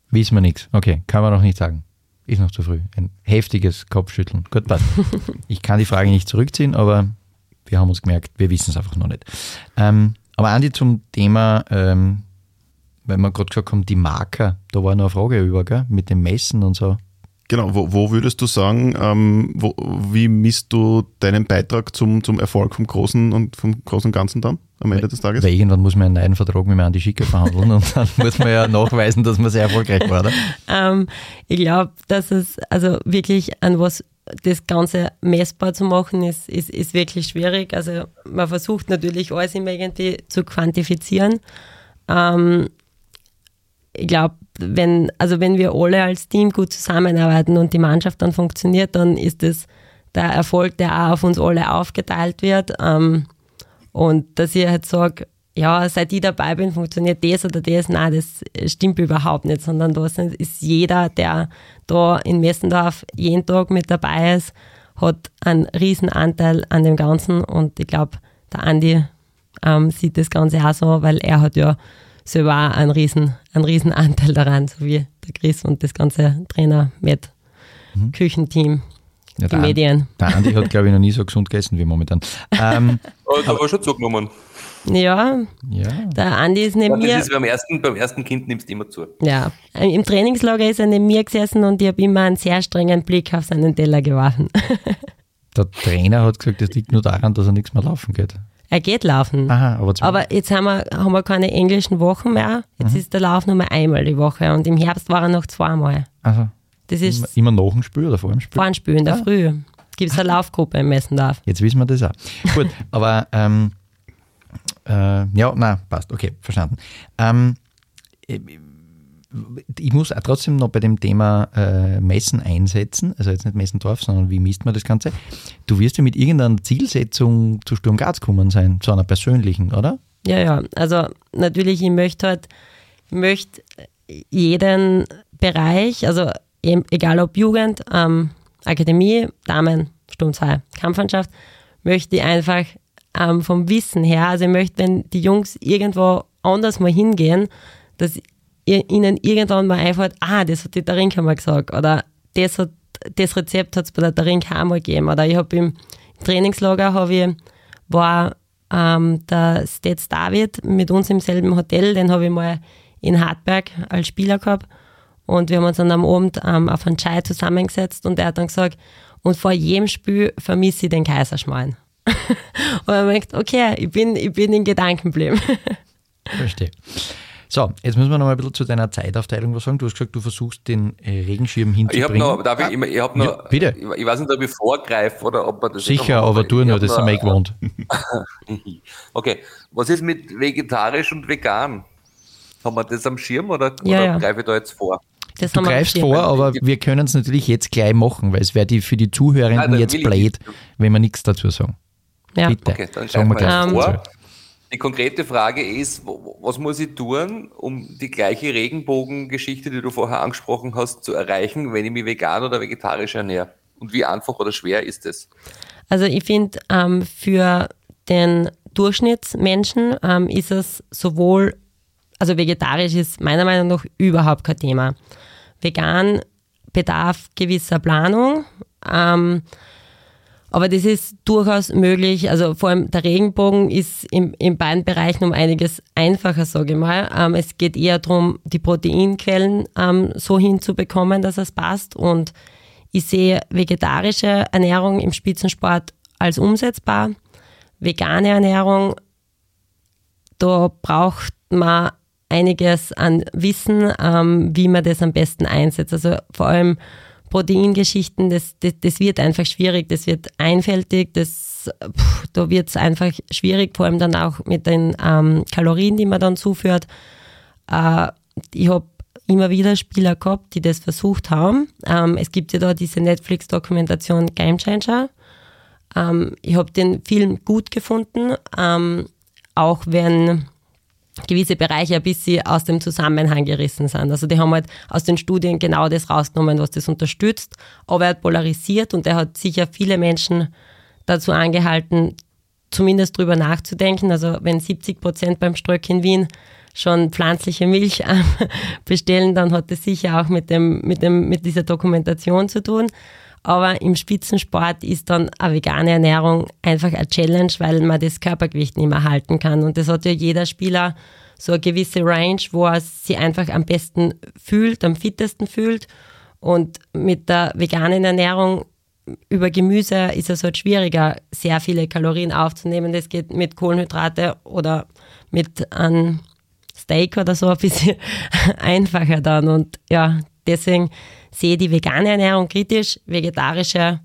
A: Wissen wir nichts. Okay, kann man noch nicht sagen. Ist noch zu früh. Ein heftiges Kopfschütteln. Gut, passt. ich kann die Frage nicht zurückziehen, aber wir haben uns gemerkt, wir wissen es einfach noch nicht. Ähm, aber Andi, zum Thema, ähm, weil wir gerade gesagt haben, die Marker, da war noch eine Frage über, gell? mit dem Messen und so.
D: Genau, wo, wo würdest du sagen, ähm, wo, wie misst du deinen Beitrag zum, zum Erfolg vom Großen und vom Großen Ganzen dann am Ende des Tages?
A: Weil irgendwann muss man einen neuen Vertrag mit Andi Schicke verhandeln und dann muss man ja nachweisen, dass man sehr erfolgreich war, oder?
B: Ähm, ich glaube, dass es also wirklich an was das Ganze messbar zu machen, ist, ist, ist wirklich schwierig. Also man versucht natürlich alles immer irgendwie zu quantifizieren. Ähm, ich glaube, wenn, also wenn wir alle als Team gut zusammenarbeiten und die Mannschaft dann funktioniert, dann ist das der Erfolg, der auch auf uns alle aufgeteilt wird. Ähm, und dass ich halt sage, ja, seit ich dabei bin, funktioniert das oder das. Nein, das stimmt überhaupt nicht, sondern da ist jeder, der da in Messendorf jeden Tag mit dabei ist, hat einen riesen Anteil an dem Ganzen und ich glaube, der Andi ähm, sieht das Ganze auch so, weil er hat ja selber auch einen riesen, einen riesen Anteil daran, so wie der Chris und das ganze Trainer mit mhm. Küchenteam. Ja, die Medien.
A: Der Andi hat, glaube ich, noch nie so gesund gegessen wie momentan. Ähm,
C: oh, aber schon zugenommen.
B: Ja, ja. Der Andi ist neben ja,
C: mir. Ist beim, ersten, beim ersten Kind nimmst du immer zu.
B: Ja, im Trainingslager ist er neben mir gesessen und ich habe immer einen sehr strengen Blick auf seinen Teller geworfen.
A: Der Trainer hat gesagt, das liegt nur daran, dass er nichts mehr laufen geht.
B: Er geht laufen.
A: Aha, aber,
B: aber jetzt haben wir, haben wir keine englischen Wochen mehr. Jetzt mhm. ist der Lauf nur mal einmal die Woche und im Herbst war er noch zweimal.
A: Also, das ist immer, immer nach dem Spiel oder vor dem Spiel?
B: Vor dem Spiel, in der ah. Früh. Gibt es eine Laufgruppe im Messendorf.
A: Jetzt wissen wir das auch. Gut, aber ähm, äh, ja, na, passt, okay, verstanden. Ähm, ich muss auch trotzdem noch bei dem Thema äh, Messen einsetzen, also jetzt nicht Messendorf, sondern wie misst man das Ganze? Du wirst ja mit irgendeiner Zielsetzung zu Sturm Graz gekommen sein, zu einer persönlichen, oder?
B: Ja, ja, also natürlich, ich möchte halt, ich möchte jeden Bereich, also egal ob Jugend, ähm, Akademie, Damen, Sturm 2, Kampfmannschaft, möchte ich einfach ähm, vom Wissen her. Also ich möchte, wenn die Jungs irgendwo anders mal hingehen, dass ihnen irgendwann mal einfällt, ah, das hat die Darinka mal gesagt oder das, hat, das Rezept hat es bei der Darinka auch mal gegeben. Oder ich habe im Trainingslager hab ich, war ähm, der Stets David mit uns im selben Hotel, den habe ich mal in Hartberg als Spieler gehabt. Und wir haben uns dann am Abend ähm, auf einen Chai zusammengesetzt und er hat dann gesagt, und vor jedem Spiel vermisse ich den Kaiserschmarrn. und man merkt, okay, ich bin, ich bin in Gedanken geblieben.
A: Verstehe. So, jetzt müssen wir noch mal ein bisschen zu deiner Zeitaufteilung was sagen. Du hast gesagt, du versuchst den äh, Regenschirm hinzubringen.
C: Ich habe noch, darf ich, ich, hab noch, ja, bitte. Ich, weiß nicht, ob ich vorgreife oder ob man das
A: Sicher, aber du nur, das haben wir gewohnt.
C: okay, was ist mit vegetarisch und vegan? Haben wir das am Schirm oder,
B: ja,
C: oder
B: ja.
C: greife ich da jetzt vor?
A: Das du greifst vor, aber wir können es natürlich jetzt gleich machen, weil es wäre für die Zuhörenden Nein, jetzt blöd, wenn wir nichts dazu sagen.
B: Ja.
A: Bitte.
C: Okay, dann sagen wir gleich vor. Die konkrete Frage ist, was muss ich tun, um die gleiche Regenbogengeschichte, die du vorher angesprochen hast, zu erreichen, wenn ich mich vegan oder vegetarisch ernähre? Und wie einfach oder schwer ist es?
B: Also ich finde, ähm, für den Durchschnittsmenschen ähm, ist es sowohl, also vegetarisch ist meiner Meinung nach überhaupt kein Thema. Vegan bedarf gewisser Planung. Ähm, aber das ist durchaus möglich. Also vor allem der Regenbogen ist in, in beiden Bereichen um einiges einfacher, sage ich mal. Ähm, es geht eher darum, die Proteinquellen ähm, so hinzubekommen, dass es passt. Und ich sehe vegetarische Ernährung im Spitzensport als umsetzbar. Vegane Ernährung, da braucht man einiges an Wissen, ähm, wie man das am besten einsetzt. Also vor allem Proteingeschichten, das, das, das wird einfach schwierig, das wird einfältig, das, pff, da wird es einfach schwierig, vor allem dann auch mit den ähm, Kalorien, die man dann zuführt. Äh, ich habe immer wieder Spieler gehabt, die das versucht haben. Ähm, es gibt ja da diese Netflix-Dokumentation Game Changer. Ähm, ich habe den Film gut gefunden, ähm, auch wenn gewisse Bereiche ein bisschen aus dem Zusammenhang gerissen sind. Also die haben halt aus den Studien genau das rausgenommen, was das unterstützt, aber er hat polarisiert und er hat sicher viele Menschen dazu angehalten, zumindest drüber nachzudenken. Also wenn 70 Prozent beim Ströck in Wien schon pflanzliche Milch bestellen, dann hat das sicher auch mit, dem, mit, dem, mit dieser Dokumentation zu tun. Aber im Spitzensport ist dann eine vegane Ernährung einfach eine Challenge, weil man das Körpergewicht nicht mehr halten kann. Und das hat ja jeder Spieler so eine gewisse Range, wo er sich einfach am besten fühlt, am fittesten fühlt. Und mit der veganen Ernährung über Gemüse ist es halt schwieriger, sehr viele Kalorien aufzunehmen. Das geht mit Kohlenhydrate oder mit einem Steak oder so ein bisschen einfacher dann. Und ja, deswegen sehe die vegane Ernährung kritisch, vegetarische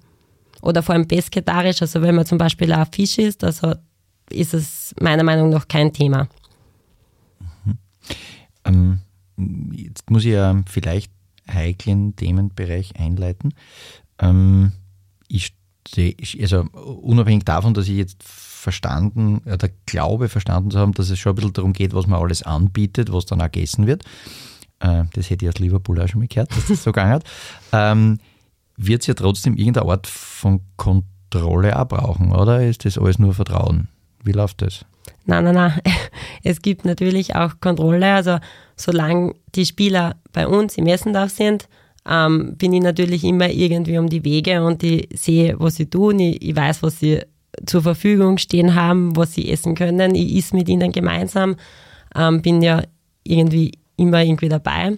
B: oder vor allem pesketarisch, also wenn man zum Beispiel auch Fisch isst, also ist es meiner Meinung nach kein Thema.
A: Mhm. Ähm, jetzt muss ich ja vielleicht heiklen Themenbereich einleiten. Ähm, ich die, also unabhängig davon, dass ich jetzt verstanden oder glaube verstanden zu haben, dass es schon ein bisschen darum geht, was man alles anbietet, was dann auch gegessen wird. Äh, das hätte ich aus Liverpool auch schon mal gehört, dass das so gegangen hat. Ähm, wird es ja trotzdem irgendeine Art von Kontrolle auch brauchen, oder? Ist das alles nur Vertrauen? Wie läuft das?
B: Nein, nein, nein. Es gibt natürlich auch Kontrolle. Also solange die Spieler bei uns im Essendorf sind, ähm, bin ich natürlich immer irgendwie um die Wege und ich sehe, was sie tun. Ich, ich weiß, was sie zur Verfügung stehen haben, was sie essen können. Ich esse mit ihnen gemeinsam, ähm, bin ja irgendwie immer irgendwie dabei.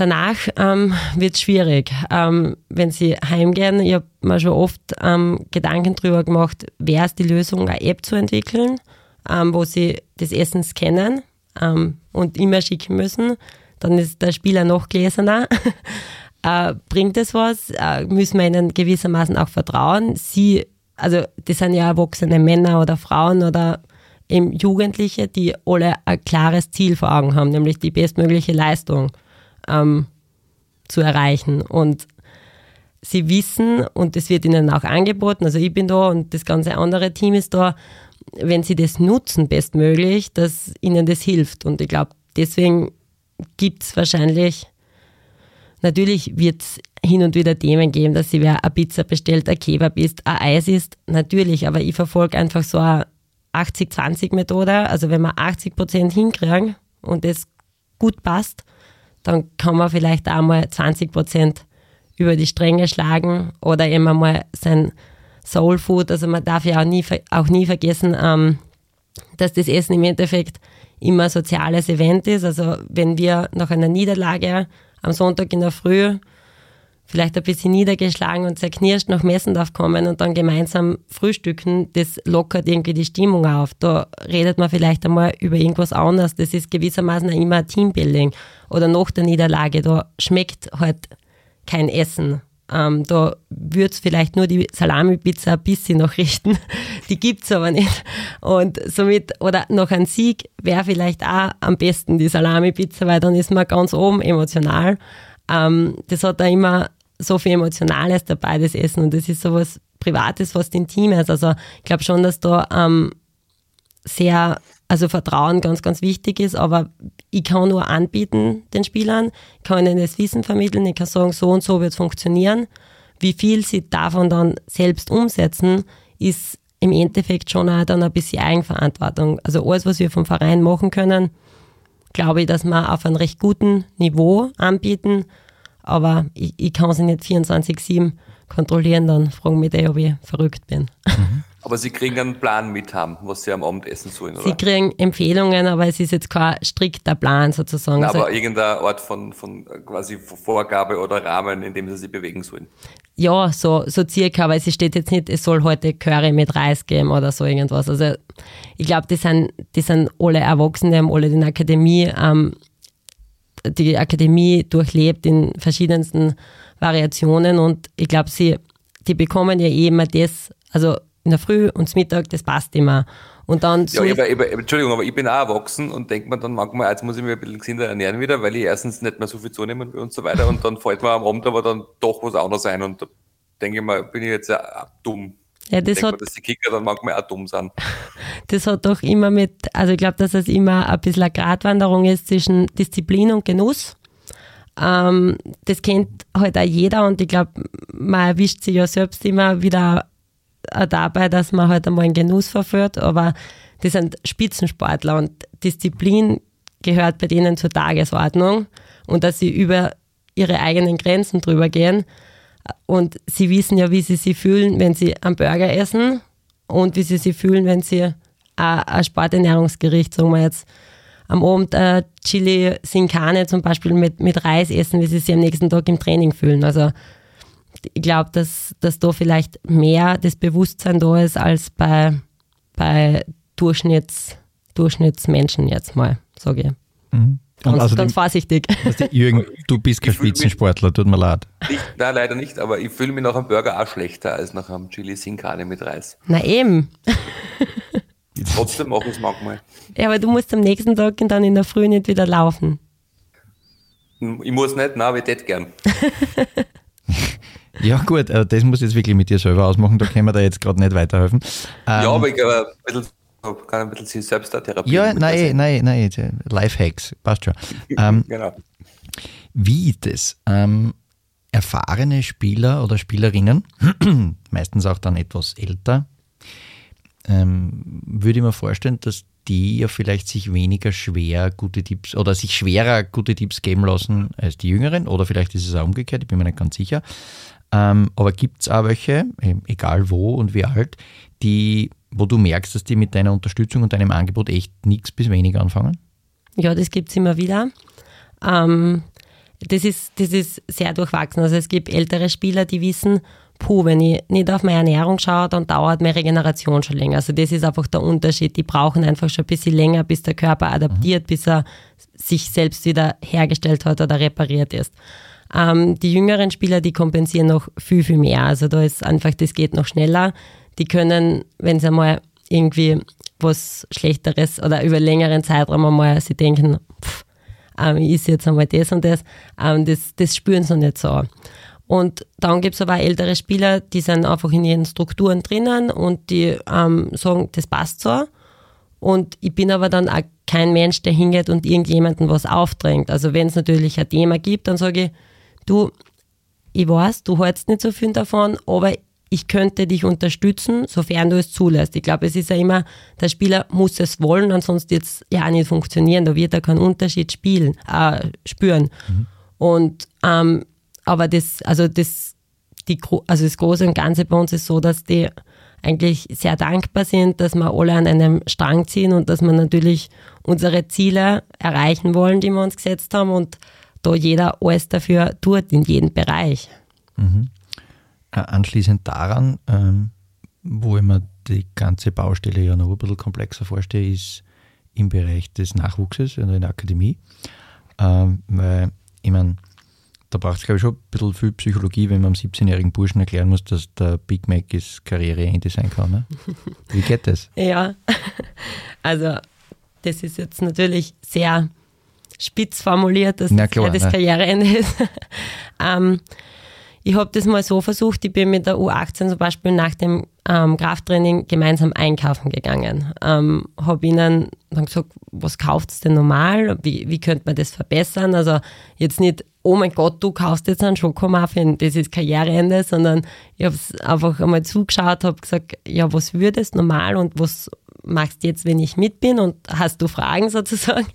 B: Danach ähm, wird es schwierig. Ähm, wenn sie heimgehen, ich habe mir schon oft ähm, Gedanken darüber gemacht, wäre es die Lösung, eine App zu entwickeln, ähm, wo sie das Essen scannen ähm, und immer schicken müssen. Dann ist der Spieler noch gläserner. äh, bringt es was? Äh, müssen wir ihnen gewissermaßen auch vertrauen? Sie, also das sind ja erwachsene Männer oder Frauen oder eben Jugendliche, die alle ein klares Ziel vor Augen haben, nämlich die bestmögliche Leistung ähm, zu erreichen. Und sie wissen, und das wird ihnen auch angeboten, also ich bin da und das ganze andere Team ist da, wenn sie das nutzen, bestmöglich, dass ihnen das hilft. Und ich glaube, deswegen gibt es wahrscheinlich, natürlich wird es hin und wieder Themen geben, dass sie wer eine Pizza bestellt, ein Kebab isst, ein Eis isst, natürlich, aber ich verfolge einfach so eine 80-20-Methode. Also wenn wir 80 Prozent hinkriegen und das gut passt, dann kann man vielleicht einmal 20 Prozent über die Stränge schlagen oder eben einmal sein Soul Food. Also man darf ja auch nie, auch nie vergessen, ähm, dass das Essen im Endeffekt immer ein soziales Event ist. Also wenn wir nach einer Niederlage am Sonntag in der Früh vielleicht ein bisschen niedergeschlagen und zerknirscht nach Messendorf kommen und dann gemeinsam frühstücken, das lockert irgendwie die Stimmung auf. Da redet man vielleicht einmal über irgendwas anderes. Das ist gewissermaßen immer ein Teambuilding. Oder nach der Niederlage, da schmeckt halt kein Essen. Ähm, da würde es vielleicht nur die Salami-Pizza ein bisschen noch richten. Die gibt es aber nicht. Und somit, oder noch ein Sieg wäre vielleicht auch am besten die Salami-Pizza, weil dann ist man ganz oben emotional. Ähm, das hat da immer so viel Emotionales dabei, das Essen. Und das ist so was Privates, Team ist. Also ich glaube schon, dass da ähm, sehr, also Vertrauen ganz, ganz wichtig ist, aber ich kann nur anbieten den Spielern, kann ihnen das Wissen vermitteln, ich kann sagen, so und so wird es funktionieren. Wie viel sie davon dann selbst umsetzen, ist im Endeffekt schon auch dann ein bisschen Eigenverantwortung. Also alles, was wir vom Verein machen können, glaube ich, dass wir auf einem recht guten Niveau anbieten aber ich, ich kann sie nicht 24-7 kontrollieren, dann fragen mich die, ob ich verrückt bin.
C: Mhm. Aber Sie kriegen einen Plan mit haben, was Sie am Abend essen sollen, oder?
B: Sie kriegen Empfehlungen, aber es ist jetzt kein strikter Plan sozusagen.
C: Na, aber also, irgendeine Art von, von quasi Vorgabe oder Rahmen, in dem Sie sich bewegen sollen.
B: Ja, so, so circa, aber es steht jetzt nicht, es soll heute Curry mit Reis geben oder so irgendwas. Also ich glaube, die sind, die sind alle Erwachsene, haben alle in der Akademie ähm, die Akademie durchlebt in verschiedensten Variationen und ich glaube, sie, die bekommen ja eh immer das, also in der Früh und zum Mittag, das passt immer. Und dann
C: ja, ich, ich, Entschuldigung, aber ich bin auch erwachsen und denke mir dann manchmal, jetzt muss ich mich ein bisschen gesünder ernähren wieder, weil ich erstens nicht mehr so viel zunehmen und so weiter und dann fällt mir am Abend aber dann doch was anderes ein und da denke ich mal, bin ich jetzt ja dumm.
B: Ja, das hat,
C: mal, dass die Kicker dann manchmal auch dumm sind.
B: Das hat doch immer mit, also ich glaube, dass es immer ein bisschen eine Gratwanderung ist zwischen Disziplin und Genuss. Ähm, das kennt halt auch jeder und ich glaube, man erwischt sich ja selbst immer wieder dabei, dass man halt einmal einen Genuss verführt, aber das sind Spitzensportler und Disziplin gehört bei denen zur Tagesordnung und dass sie über ihre eigenen Grenzen drüber gehen und sie wissen ja, wie sie sich fühlen, wenn sie einen Burger essen und wie sie sich fühlen, wenn sie ein Sporternährungsgericht, sagen wir jetzt, am Abend äh, Chili Sincane zum Beispiel mit, mit Reis essen, wie sie sich am nächsten Tag im Training fühlen. Also ich glaube, dass, dass da vielleicht mehr das Bewusstsein da ist als bei, bei Durchschnitts, Durchschnittsmenschen jetzt mal, sage ich. Mhm. Ganz, also ganz vorsichtig.
A: Jürgen, du bist kein Spitzensportler, tut mir leid.
C: Nicht, nein, leider nicht, aber ich fühle mich nach einem Burger auch schlechter als nach einem Chili Sin Carne mit Reis.
B: Na eben.
C: Trotzdem mache ich es manchmal.
B: Ja, aber du musst am nächsten Tag dann in der Früh nicht wieder laufen.
C: Ich muss nicht, nein, aber ich hätte gern.
A: Ja, gut, äh, das muss ich jetzt wirklich mit dir selber ausmachen, da können wir da jetzt gerade nicht weiterhelfen. Ähm,
C: ja, aber ich glaube, ein bisschen, kann ein bisschen selbst da therapieren.
A: ja, nein, nein, nein, Lifehacks, passt schon. Ähm,
C: Genau.
A: Wie ist es? Ähm, erfahrene Spieler oder Spielerinnen, meistens auch dann etwas älter, ähm, würde ich mir vorstellen, dass die ja vielleicht sich weniger schwer gute Tipps oder sich schwerer gute Tipps geben lassen als die Jüngeren oder vielleicht ist es auch umgekehrt, ich bin mir nicht ganz sicher. Ähm, aber gibt es auch welche, egal wo und wie alt, die, wo du merkst, dass die mit deiner Unterstützung und deinem Angebot echt nichts bis wenig anfangen?
B: Ja, das gibt's immer wieder. Ähm, das, ist, das ist sehr durchwachsen. Also es gibt ältere Spieler, die wissen, puh, wenn ich nicht auf meine Ernährung schaue, dann dauert meine Regeneration schon länger. Also das ist einfach der Unterschied. Die brauchen einfach schon ein bisschen länger, bis der Körper adaptiert, bis er sich selbst wieder hergestellt hat oder repariert ist. Ähm, die jüngeren Spieler, die kompensieren noch viel, viel mehr. Also da ist einfach, das geht noch schneller. Die können, wenn sie einmal irgendwie was Schlechteres oder über längeren Zeitraum einmal sie denken, pff, ähm, esse jetzt einmal das und das, ähm, das, das spüren sie nicht so. Und dann gibt es aber auch ältere Spieler, die sind einfach in ihren Strukturen drinnen und die ähm, sagen, das passt so. Und ich bin aber dann auch kein Mensch, der hingeht und irgendjemandem was aufdrängt. Also wenn es natürlich ein Thema gibt, dann sage ich, du, ich weiß, du hältst nicht so viel davon, aber ich könnte dich unterstützen, sofern du es zulässt. Ich glaube, es ist ja immer, der Spieler muss es wollen, ansonsten wird es ja nicht funktionieren. Da wird er keinen Unterschied spielen, äh, spüren. Und ähm, aber das, also das, die, also das Große und Ganze bei uns ist so, dass die eigentlich sehr dankbar sind, dass wir alle an einem Strang ziehen und dass wir natürlich unsere Ziele erreichen wollen, die wir uns gesetzt haben und da jeder alles dafür tut, in jedem Bereich.
A: Äh, Anschließend daran, ähm, wo ich mir die ganze Baustelle ja noch ein bisschen komplexer vorstelle, ist im Bereich des Nachwuchses oder in der Akademie. Ähm, weil, ich meine, da braucht es, glaube ich, schon ein bisschen viel Psychologie, wenn man einem 17-jährigen Burschen erklären muss, dass der Big Mac das Karriereende sein kann. Ne? Wie geht das?
B: Ja, also das ist jetzt natürlich sehr spitz formuliert, dass
A: Na
B: das
A: klar,
B: ja das
A: ne?
B: Karriereende ist. ähm, ich habe das mal so versucht, ich bin mit der U18 zum Beispiel nach dem ähm, Krafttraining gemeinsam einkaufen gegangen. Ähm, habe ihnen dann gesagt, was kauft denn normal? Wie, wie könnte man das verbessern? Also jetzt nicht, oh mein Gott, du kaufst jetzt einen Schokomuffin, das ist Karriereende, sondern ich habe es einfach einmal zugeschaut, habe gesagt, ja, was würdest normal und was machst du jetzt, wenn ich mit bin und hast du Fragen sozusagen?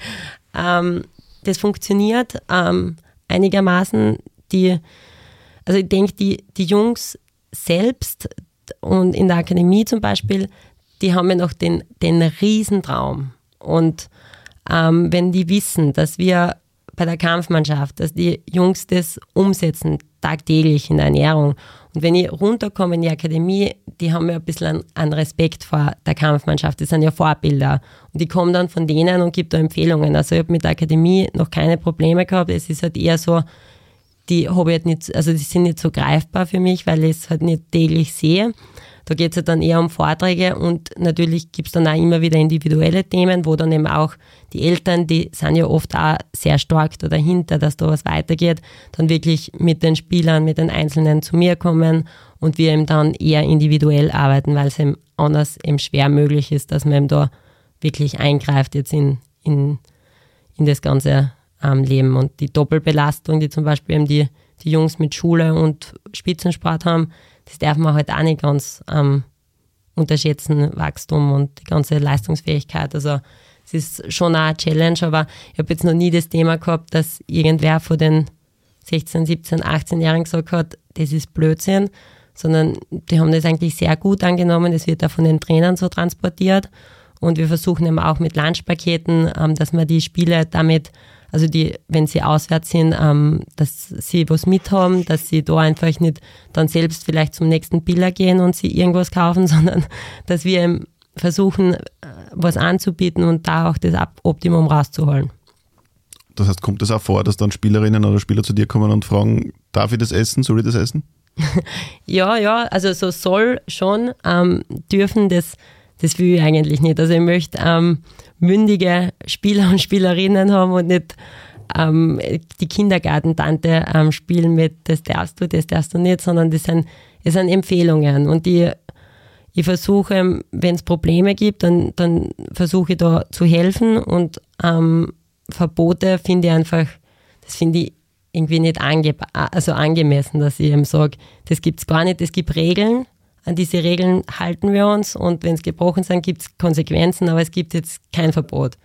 B: Ähm, das funktioniert ähm, einigermaßen. Die, also ich denke, die, die Jungs selbst und in der Akademie zum Beispiel, die haben ja noch den, den Riesentraum. Und ähm, wenn die wissen, dass wir bei der Kampfmannschaft, dass die Jungs das umsetzen, tagtäglich in der Ernährung. Und wenn ich runterkomme in die Akademie, die haben ja ein bisschen an, Respekt vor der Kampfmannschaft. Das sind ja Vorbilder. Und ich komme dann von denen und gebe da Empfehlungen. Also ich habe mit der Akademie noch keine Probleme gehabt. Es ist halt eher so, die habe ich halt nicht, also die sind nicht so greifbar für mich, weil ich es halt nicht täglich sehe. Da geht es halt dann eher um Vorträge und natürlich gibt es dann auch immer wieder individuelle Themen, wo dann eben auch die Eltern, die sind ja oft auch sehr stark da dahinter, dass da was weitergeht, dann wirklich mit den Spielern, mit den Einzelnen zu mir kommen und wir eben dann eher individuell arbeiten, weil es eben anders eben schwer möglich ist, dass man eben da wirklich eingreift jetzt in, in, in das ganze ähm, Leben. Und die Doppelbelastung, die zum Beispiel eben die, die Jungs mit Schule und Spitzensport haben, das darf man halt auch nicht ganz ähm, unterschätzen, Wachstum und die ganze Leistungsfähigkeit. Also es ist schon auch eine Challenge, aber ich habe jetzt noch nie das Thema gehabt, dass irgendwer von den 16, 17, 18-Jährigen gesagt hat, das ist Blödsinn, sondern die haben das eigentlich sehr gut angenommen. Das wird auch von den Trainern so transportiert. Und wir versuchen eben auch mit Lunchpaketen, ähm, dass wir die Spiele damit, also die, wenn sie auswärts sind, ähm, dass sie was mithaben, dass sie da einfach nicht dann selbst vielleicht zum nächsten Biller gehen und sie irgendwas kaufen, sondern dass wir versuchen, äh, was anzubieten und da auch das Optimum rauszuholen.
D: Das heißt, kommt es auch vor, dass dann Spielerinnen oder Spieler zu dir kommen und fragen, darf ich das essen, soll ich das essen?
B: Ja, ja, also so soll schon ähm, dürfen, das, das will ich eigentlich nicht. Also ich möchte ähm, mündige Spieler und Spielerinnen haben und nicht ähm, die Kindergartentante ähm, spielen mit das darfst du, das darfst du nicht, sondern das sind, das sind Empfehlungen und die ich versuche, wenn es Probleme gibt, dann, dann versuche ich da zu helfen und ähm, Verbote finde ich einfach, das finde ich irgendwie nicht ange also angemessen, dass ich eben sage, das gibt es gar nicht, es gibt Regeln, an diese Regeln halten wir uns und wenn es gebrochen sind, gibt es Konsequenzen, aber es gibt jetzt kein Verbot.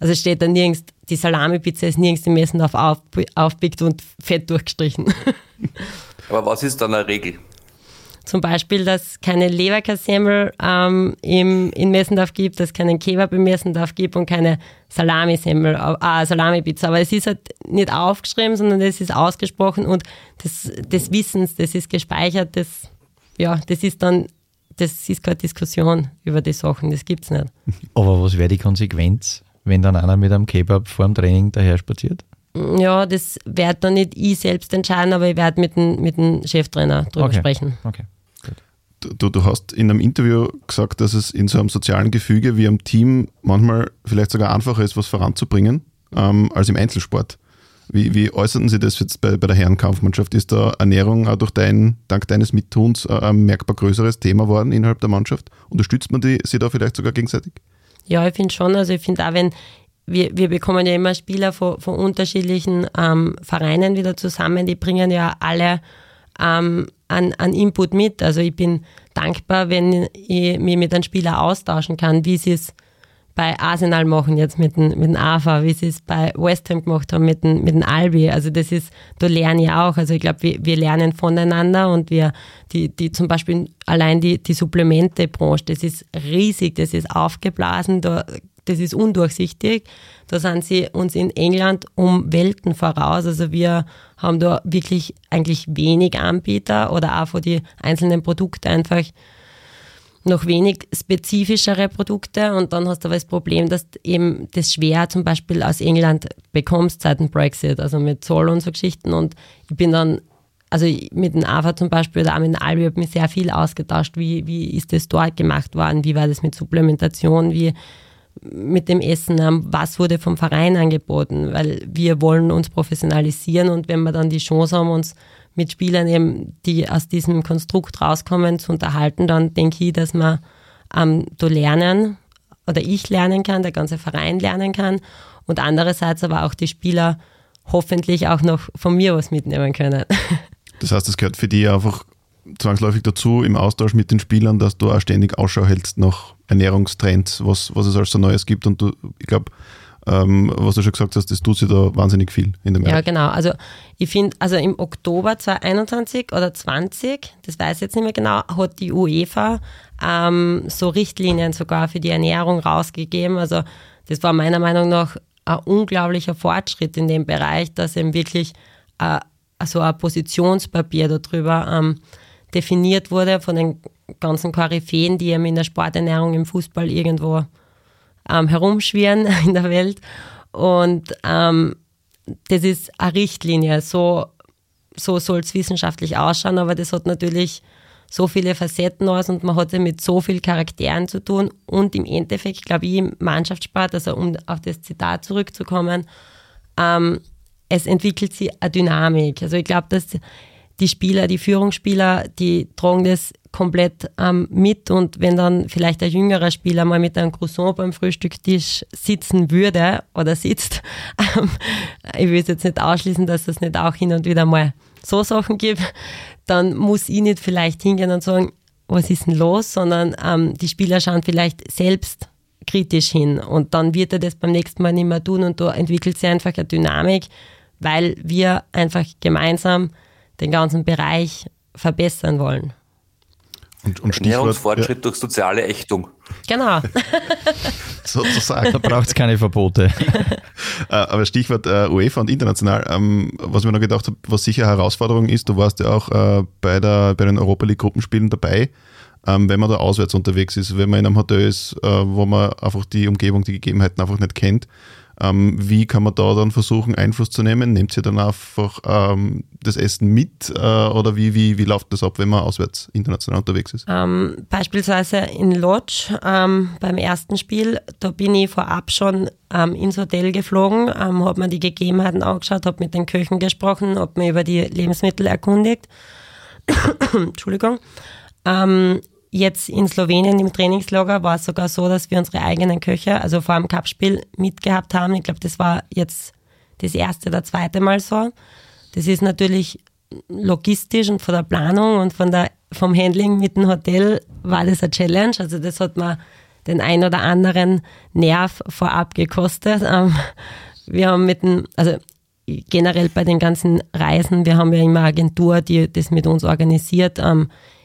B: Also es steht da nirgends, die Salami-Pizza ist nirgends im Messendorf auf, aufpickt und fett durchgestrichen.
C: Aber was ist dann eine Regel?
B: Zum Beispiel, dass es keine Leberkassemmel ähm, im, in Messendorf gibt, dass es keinen Kebab im Messendorf gibt und keine Salamisemmel, äh, Salami-Pizza. Aber es ist halt nicht aufgeschrieben, sondern es ist ausgesprochen und das, des Wissens, das ist gespeichert, das, ja, das ist dann, das ist keine Diskussion über die Sachen, das gibt es nicht.
A: Aber was wäre die Konsequenz, wenn dann einer mit einem Kebab vor dem Training daher spaziert?
B: Ja, das werde dann nicht ich selbst entscheiden, aber ich werde mit dem, mit dem Cheftrainer drüber
A: Okay.
B: sprechen.
A: Okay.
D: Du, du hast in einem Interview gesagt, dass es in so einem sozialen Gefüge wie am Team manchmal vielleicht sogar einfacher ist, was voranzubringen, ähm, als im Einzelsport. Wie, wie äußerten Sie das jetzt bei, bei der Herrenkampfmannschaft? Ist da Ernährung auch durch dein, dank deines Mittuns äh, ein merkbar größeres Thema worden innerhalb der Mannschaft? Unterstützt man die, sie da vielleicht sogar gegenseitig?
B: Ja, ich finde schon. Also ich finde auch, wenn wir, wir bekommen ja immer Spieler von, von unterschiedlichen ähm, Vereinen wieder zusammen, die bringen ja alle ähm, an, an Input mit. Also ich bin dankbar, wenn ich mich mit einem Spieler austauschen kann, wie sie es bei Arsenal machen jetzt mit dem, mit dem AFA, wie sie es bei West Ham gemacht haben mit dem, mit dem Albi. Also das ist, da lerne ich auch. Also ich glaube, wir, wir lernen voneinander und wir, die, die zum Beispiel allein die, die Supplementebranche, das ist riesig, das ist aufgeblasen, da, das ist undurchsichtig. Da sind sie uns in England um Welten voraus. Also wir haben da wirklich eigentlich wenig Anbieter oder auch für die einzelnen Produkte einfach noch wenig spezifischere Produkte und dann hast du aber das Problem, dass du eben das schwer zum Beispiel aus England bekommst seit dem Brexit, also mit Zoll und so Geschichten. Und ich bin dann, also mit dem AFA zum Beispiel oder auch mit dem Albi habe mich sehr viel ausgetauscht, wie, wie ist das dort gemacht worden, wie war das mit Supplementation, wie mit dem Essen, ähm, was wurde vom Verein angeboten, weil wir wollen uns professionalisieren und wenn wir dann die Chance haben, uns mit Spielern eben, die aus diesem Konstrukt rauskommen, zu unterhalten, dann denke ich, dass wir ähm, da lernen oder ich lernen kann, der ganze Verein lernen kann und andererseits aber auch die Spieler hoffentlich auch noch von mir was mitnehmen können.
D: Das heißt, es gehört für dich einfach zwangsläufig dazu, im Austausch mit den Spielern, dass du auch ständig Ausschau hältst nach Ernährungstrends, was, was es so Neues gibt. Und du, ich glaube, ähm, was du schon gesagt hast, das tut sich da wahnsinnig viel in dem
B: Ja,
D: Bereich.
B: genau. Also ich finde, also im Oktober 2021 oder 20, das weiß ich jetzt nicht mehr genau, hat die UEFA ähm, so Richtlinien sogar für die Ernährung rausgegeben. Also das war meiner Meinung nach ein unglaublicher Fortschritt in dem Bereich, dass eben wirklich äh, so ein Positionspapier darüber ähm, definiert wurde von den ganzen Koryphäen, die eben in der Sporternährung im Fußball irgendwo ähm, herumschwirren in der Welt. Und ähm, das ist eine Richtlinie. So, so soll es wissenschaftlich ausschauen, aber das hat natürlich so viele Facetten aus und man hat ja mit so vielen Charakteren zu tun. Und im Endeffekt, glaube ich, im Mannschaftssport, also um auf das Zitat zurückzukommen, ähm, es entwickelt sich eine Dynamik. Also ich glaube, dass die Spieler, die Führungsspieler, die tragen das komplett ähm, mit. Und wenn dann vielleicht ein jüngerer Spieler mal mit einem Croissant beim Frühstückstisch sitzen würde oder sitzt, ähm, ich will jetzt nicht ausschließen, dass es nicht auch hin und wieder mal so Sachen gibt, dann muss ich nicht vielleicht hingehen und sagen, was ist denn los, sondern ähm, die Spieler schauen vielleicht selbst kritisch hin. Und dann wird er das beim nächsten Mal nicht mehr tun. Und da entwickelt sich einfach eine Dynamik, weil wir einfach gemeinsam den ganzen Bereich verbessern wollen.
D: Und, und Stichwort,
C: Ernährungsfortschritt durch soziale Ächtung.
B: Genau.
D: ja, sozusagen.
A: Da braucht es keine Verbote.
D: Äh, Aber Stichwort äh, UEFA und international, ähm, was mir noch gedacht habe, was sicher eine Herausforderung ist, du warst ja auch äh, bei, der, bei den Europa League Gruppenspielen dabei, ähm, wenn man da auswärts unterwegs ist, wenn man in einem Hotel ist, äh, wo man einfach die Umgebung, die Gegebenheiten einfach nicht kennt. Ähm, wie kann man da dann versuchen, Einfluss zu nehmen? Nehmt ihr dann einfach ähm, das Essen mit äh, oder wie, wie, wie läuft das ab, wenn man auswärts international unterwegs ist?
B: Ähm, beispielsweise in Lodge ähm, beim ersten Spiel, da bin ich vorab schon ähm, ins Hotel geflogen, ähm, habe mir die Gegebenheiten angeschaut, habe mit den Köchen gesprochen, habe mir über die Lebensmittel erkundigt. Entschuldigung. Ähm, jetzt in Slowenien im Trainingslager war es sogar so, dass wir unsere eigenen Köche, also vor dem Cup-Spiel mitgehabt haben. Ich glaube, das war jetzt das erste oder zweite Mal so. Das ist natürlich logistisch und von der Planung und von der, vom Handling mit dem Hotel war das eine Challenge. Also das hat mir den ein oder anderen Nerv vorab gekostet. Ähm, wir haben mit dem, also generell bei den ganzen Reisen, wir haben ja immer Agentur, die das mit uns organisiert.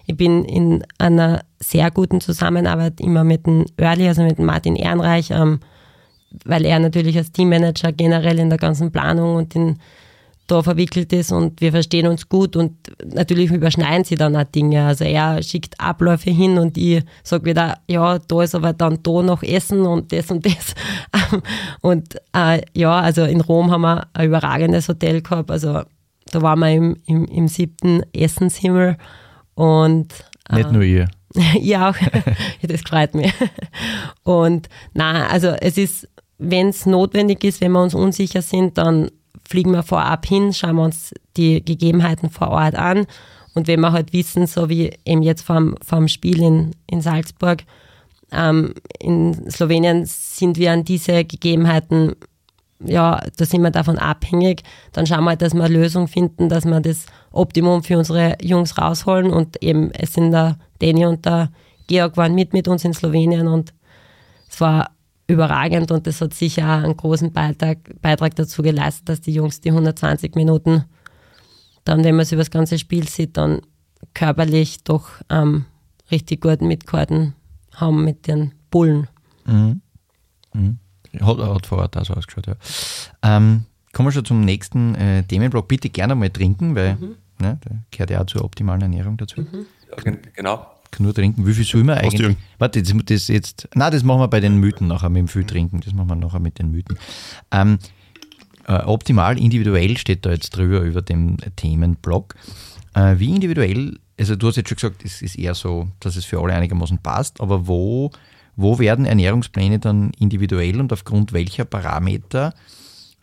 B: Ich bin in einer sehr guten Zusammenarbeit immer mit dem Early, also mit dem Martin Ehrenreich, ähm, weil er natürlich als Teammanager generell in der ganzen Planung und in da verwickelt ist und wir verstehen uns gut und natürlich überschneiden sie dann auch Dinge. Also er schickt Abläufe hin und ich sage wieder, ja, da ist aber dann da noch Essen und das und das. Und äh, ja, also in Rom haben wir ein überragendes Hotel gehabt. Also da waren wir im, im, im siebten Essenshimmel und
A: äh, nicht nur ihr.
B: ja, auch. das freut mich. Und na, also es ist, wenn es notwendig ist, wenn wir uns unsicher sind, dann fliegen wir vorab hin, schauen wir uns die Gegebenheiten vor Ort an. Und wenn wir halt wissen, so wie eben jetzt vom, vom Spiel in, in Salzburg, ähm, in Slowenien sind wir an diese Gegebenheiten, ja, da sind wir davon abhängig, dann schauen wir halt, dass wir eine Lösung finden, dass wir das Optimum für unsere Jungs rausholen. Und eben, es sind der Danny und der Georg waren mit mit uns in Slowenien und es war überragend und das hat sicher einen großen Beitrag, Beitrag dazu geleistet, dass die Jungs die 120 Minuten, dann, wenn man es über das ganze Spiel sieht, dann körperlich doch ähm, richtig gut mitgehalten haben mit den Bullen.
A: Mhm. Mhm. Hat, hat vor Ort auch so ausgeschaut, ja. Ähm, kommen wir schon zum nächsten äh, Themenblock. Bitte gerne mal trinken, weil mhm. ne, da gehört ja auch zur optimalen Ernährung dazu.
C: Mhm. Ja, genau
A: nur trinken. Wie viel soll man eigentlich? Warte, das, das jetzt. Nein, das machen wir bei den Mythen nachher mit dem viel trinken. Das machen wir nachher mit den Mythen. Ähm, äh, optimal individuell steht da jetzt drüber über dem Themenblock. Äh, wie individuell, also du hast jetzt schon gesagt, es ist eher so, dass es für alle einigermaßen passt, aber wo, wo werden Ernährungspläne dann individuell und aufgrund welcher Parameter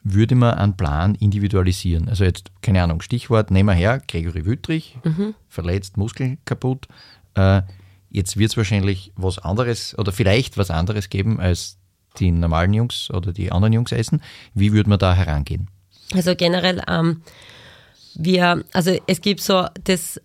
A: würde man einen Plan individualisieren? Also jetzt, keine Ahnung, Stichwort, nehmen wir her, Gregory Wüttrich, mhm. verletzt, Muskel kaputt, äh, jetzt wird es wahrscheinlich was anderes oder vielleicht was anderes geben, als die normalen Jungs oder die anderen Jungs essen. Wie würde man da herangehen?
B: Also generell, ähm, wir, also es gibt so das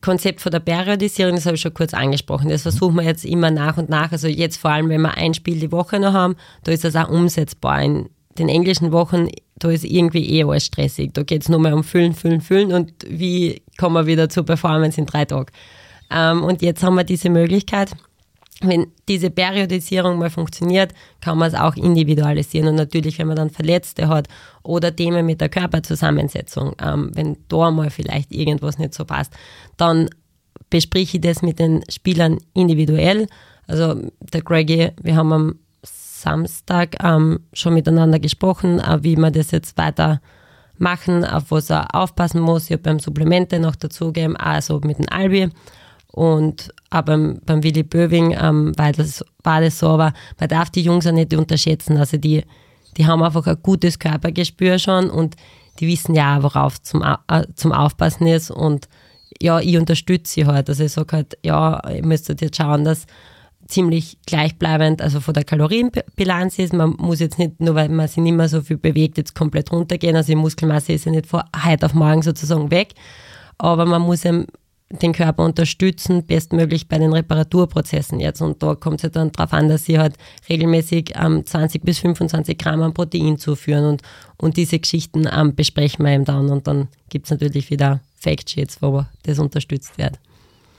B: Konzept von der Periodisierung, das habe ich schon kurz angesprochen. Das versuchen wir jetzt immer nach und nach. Also jetzt vor allem, wenn wir ein Spiel die Woche noch haben, da ist das auch umsetzbar. In den englischen Wochen, da ist irgendwie eh alles stressig. Da geht es nur mehr um Füllen, Füllen, Füllen und wie kommen wir wieder zur Performance in drei Tagen. Ähm, und jetzt haben wir diese Möglichkeit. Wenn diese Periodisierung mal funktioniert, kann man es auch individualisieren. Und natürlich, wenn man dann Verletzte hat oder Themen mit der Körperzusammensetzung, ähm, wenn da mal vielleicht irgendwas nicht so passt, dann bespreche ich das mit den Spielern individuell. Also der Greggy, wir haben am Samstag ähm, schon miteinander gesprochen, äh, wie wir das jetzt weiter machen, auf was er aufpassen muss. Ich habe beim Supplemente noch dazugegeben, also mit dem Albi. Und auch beim, beim Willy Böwing ähm, weil das, war das so, aber man darf die Jungs auch nicht unterschätzen. Also die, die haben einfach ein gutes Körpergespür schon und die wissen ja auch, worauf zum, äh, zum Aufpassen ist. Und ja, ich unterstütze sie halt. Also ich sage halt, ja, ihr müsstet jetzt schauen, dass ziemlich gleichbleibend, also von der Kalorienbilanz ist. Man muss jetzt nicht, nur weil man sich nicht mehr so viel bewegt, jetzt komplett runtergehen. Also die Muskelmasse ist ja nicht von heute auf morgen sozusagen weg. Aber man muss eben den Körper unterstützen, bestmöglich bei den Reparaturprozessen jetzt. Und da kommt es ja dann darauf an, dass sie halt regelmäßig ähm, 20 bis 25 Gramm an Protein zuführen und, und diese Geschichten ähm, besprechen wir eben dann. Und dann gibt es natürlich wieder Factsheets, wo das unterstützt wird.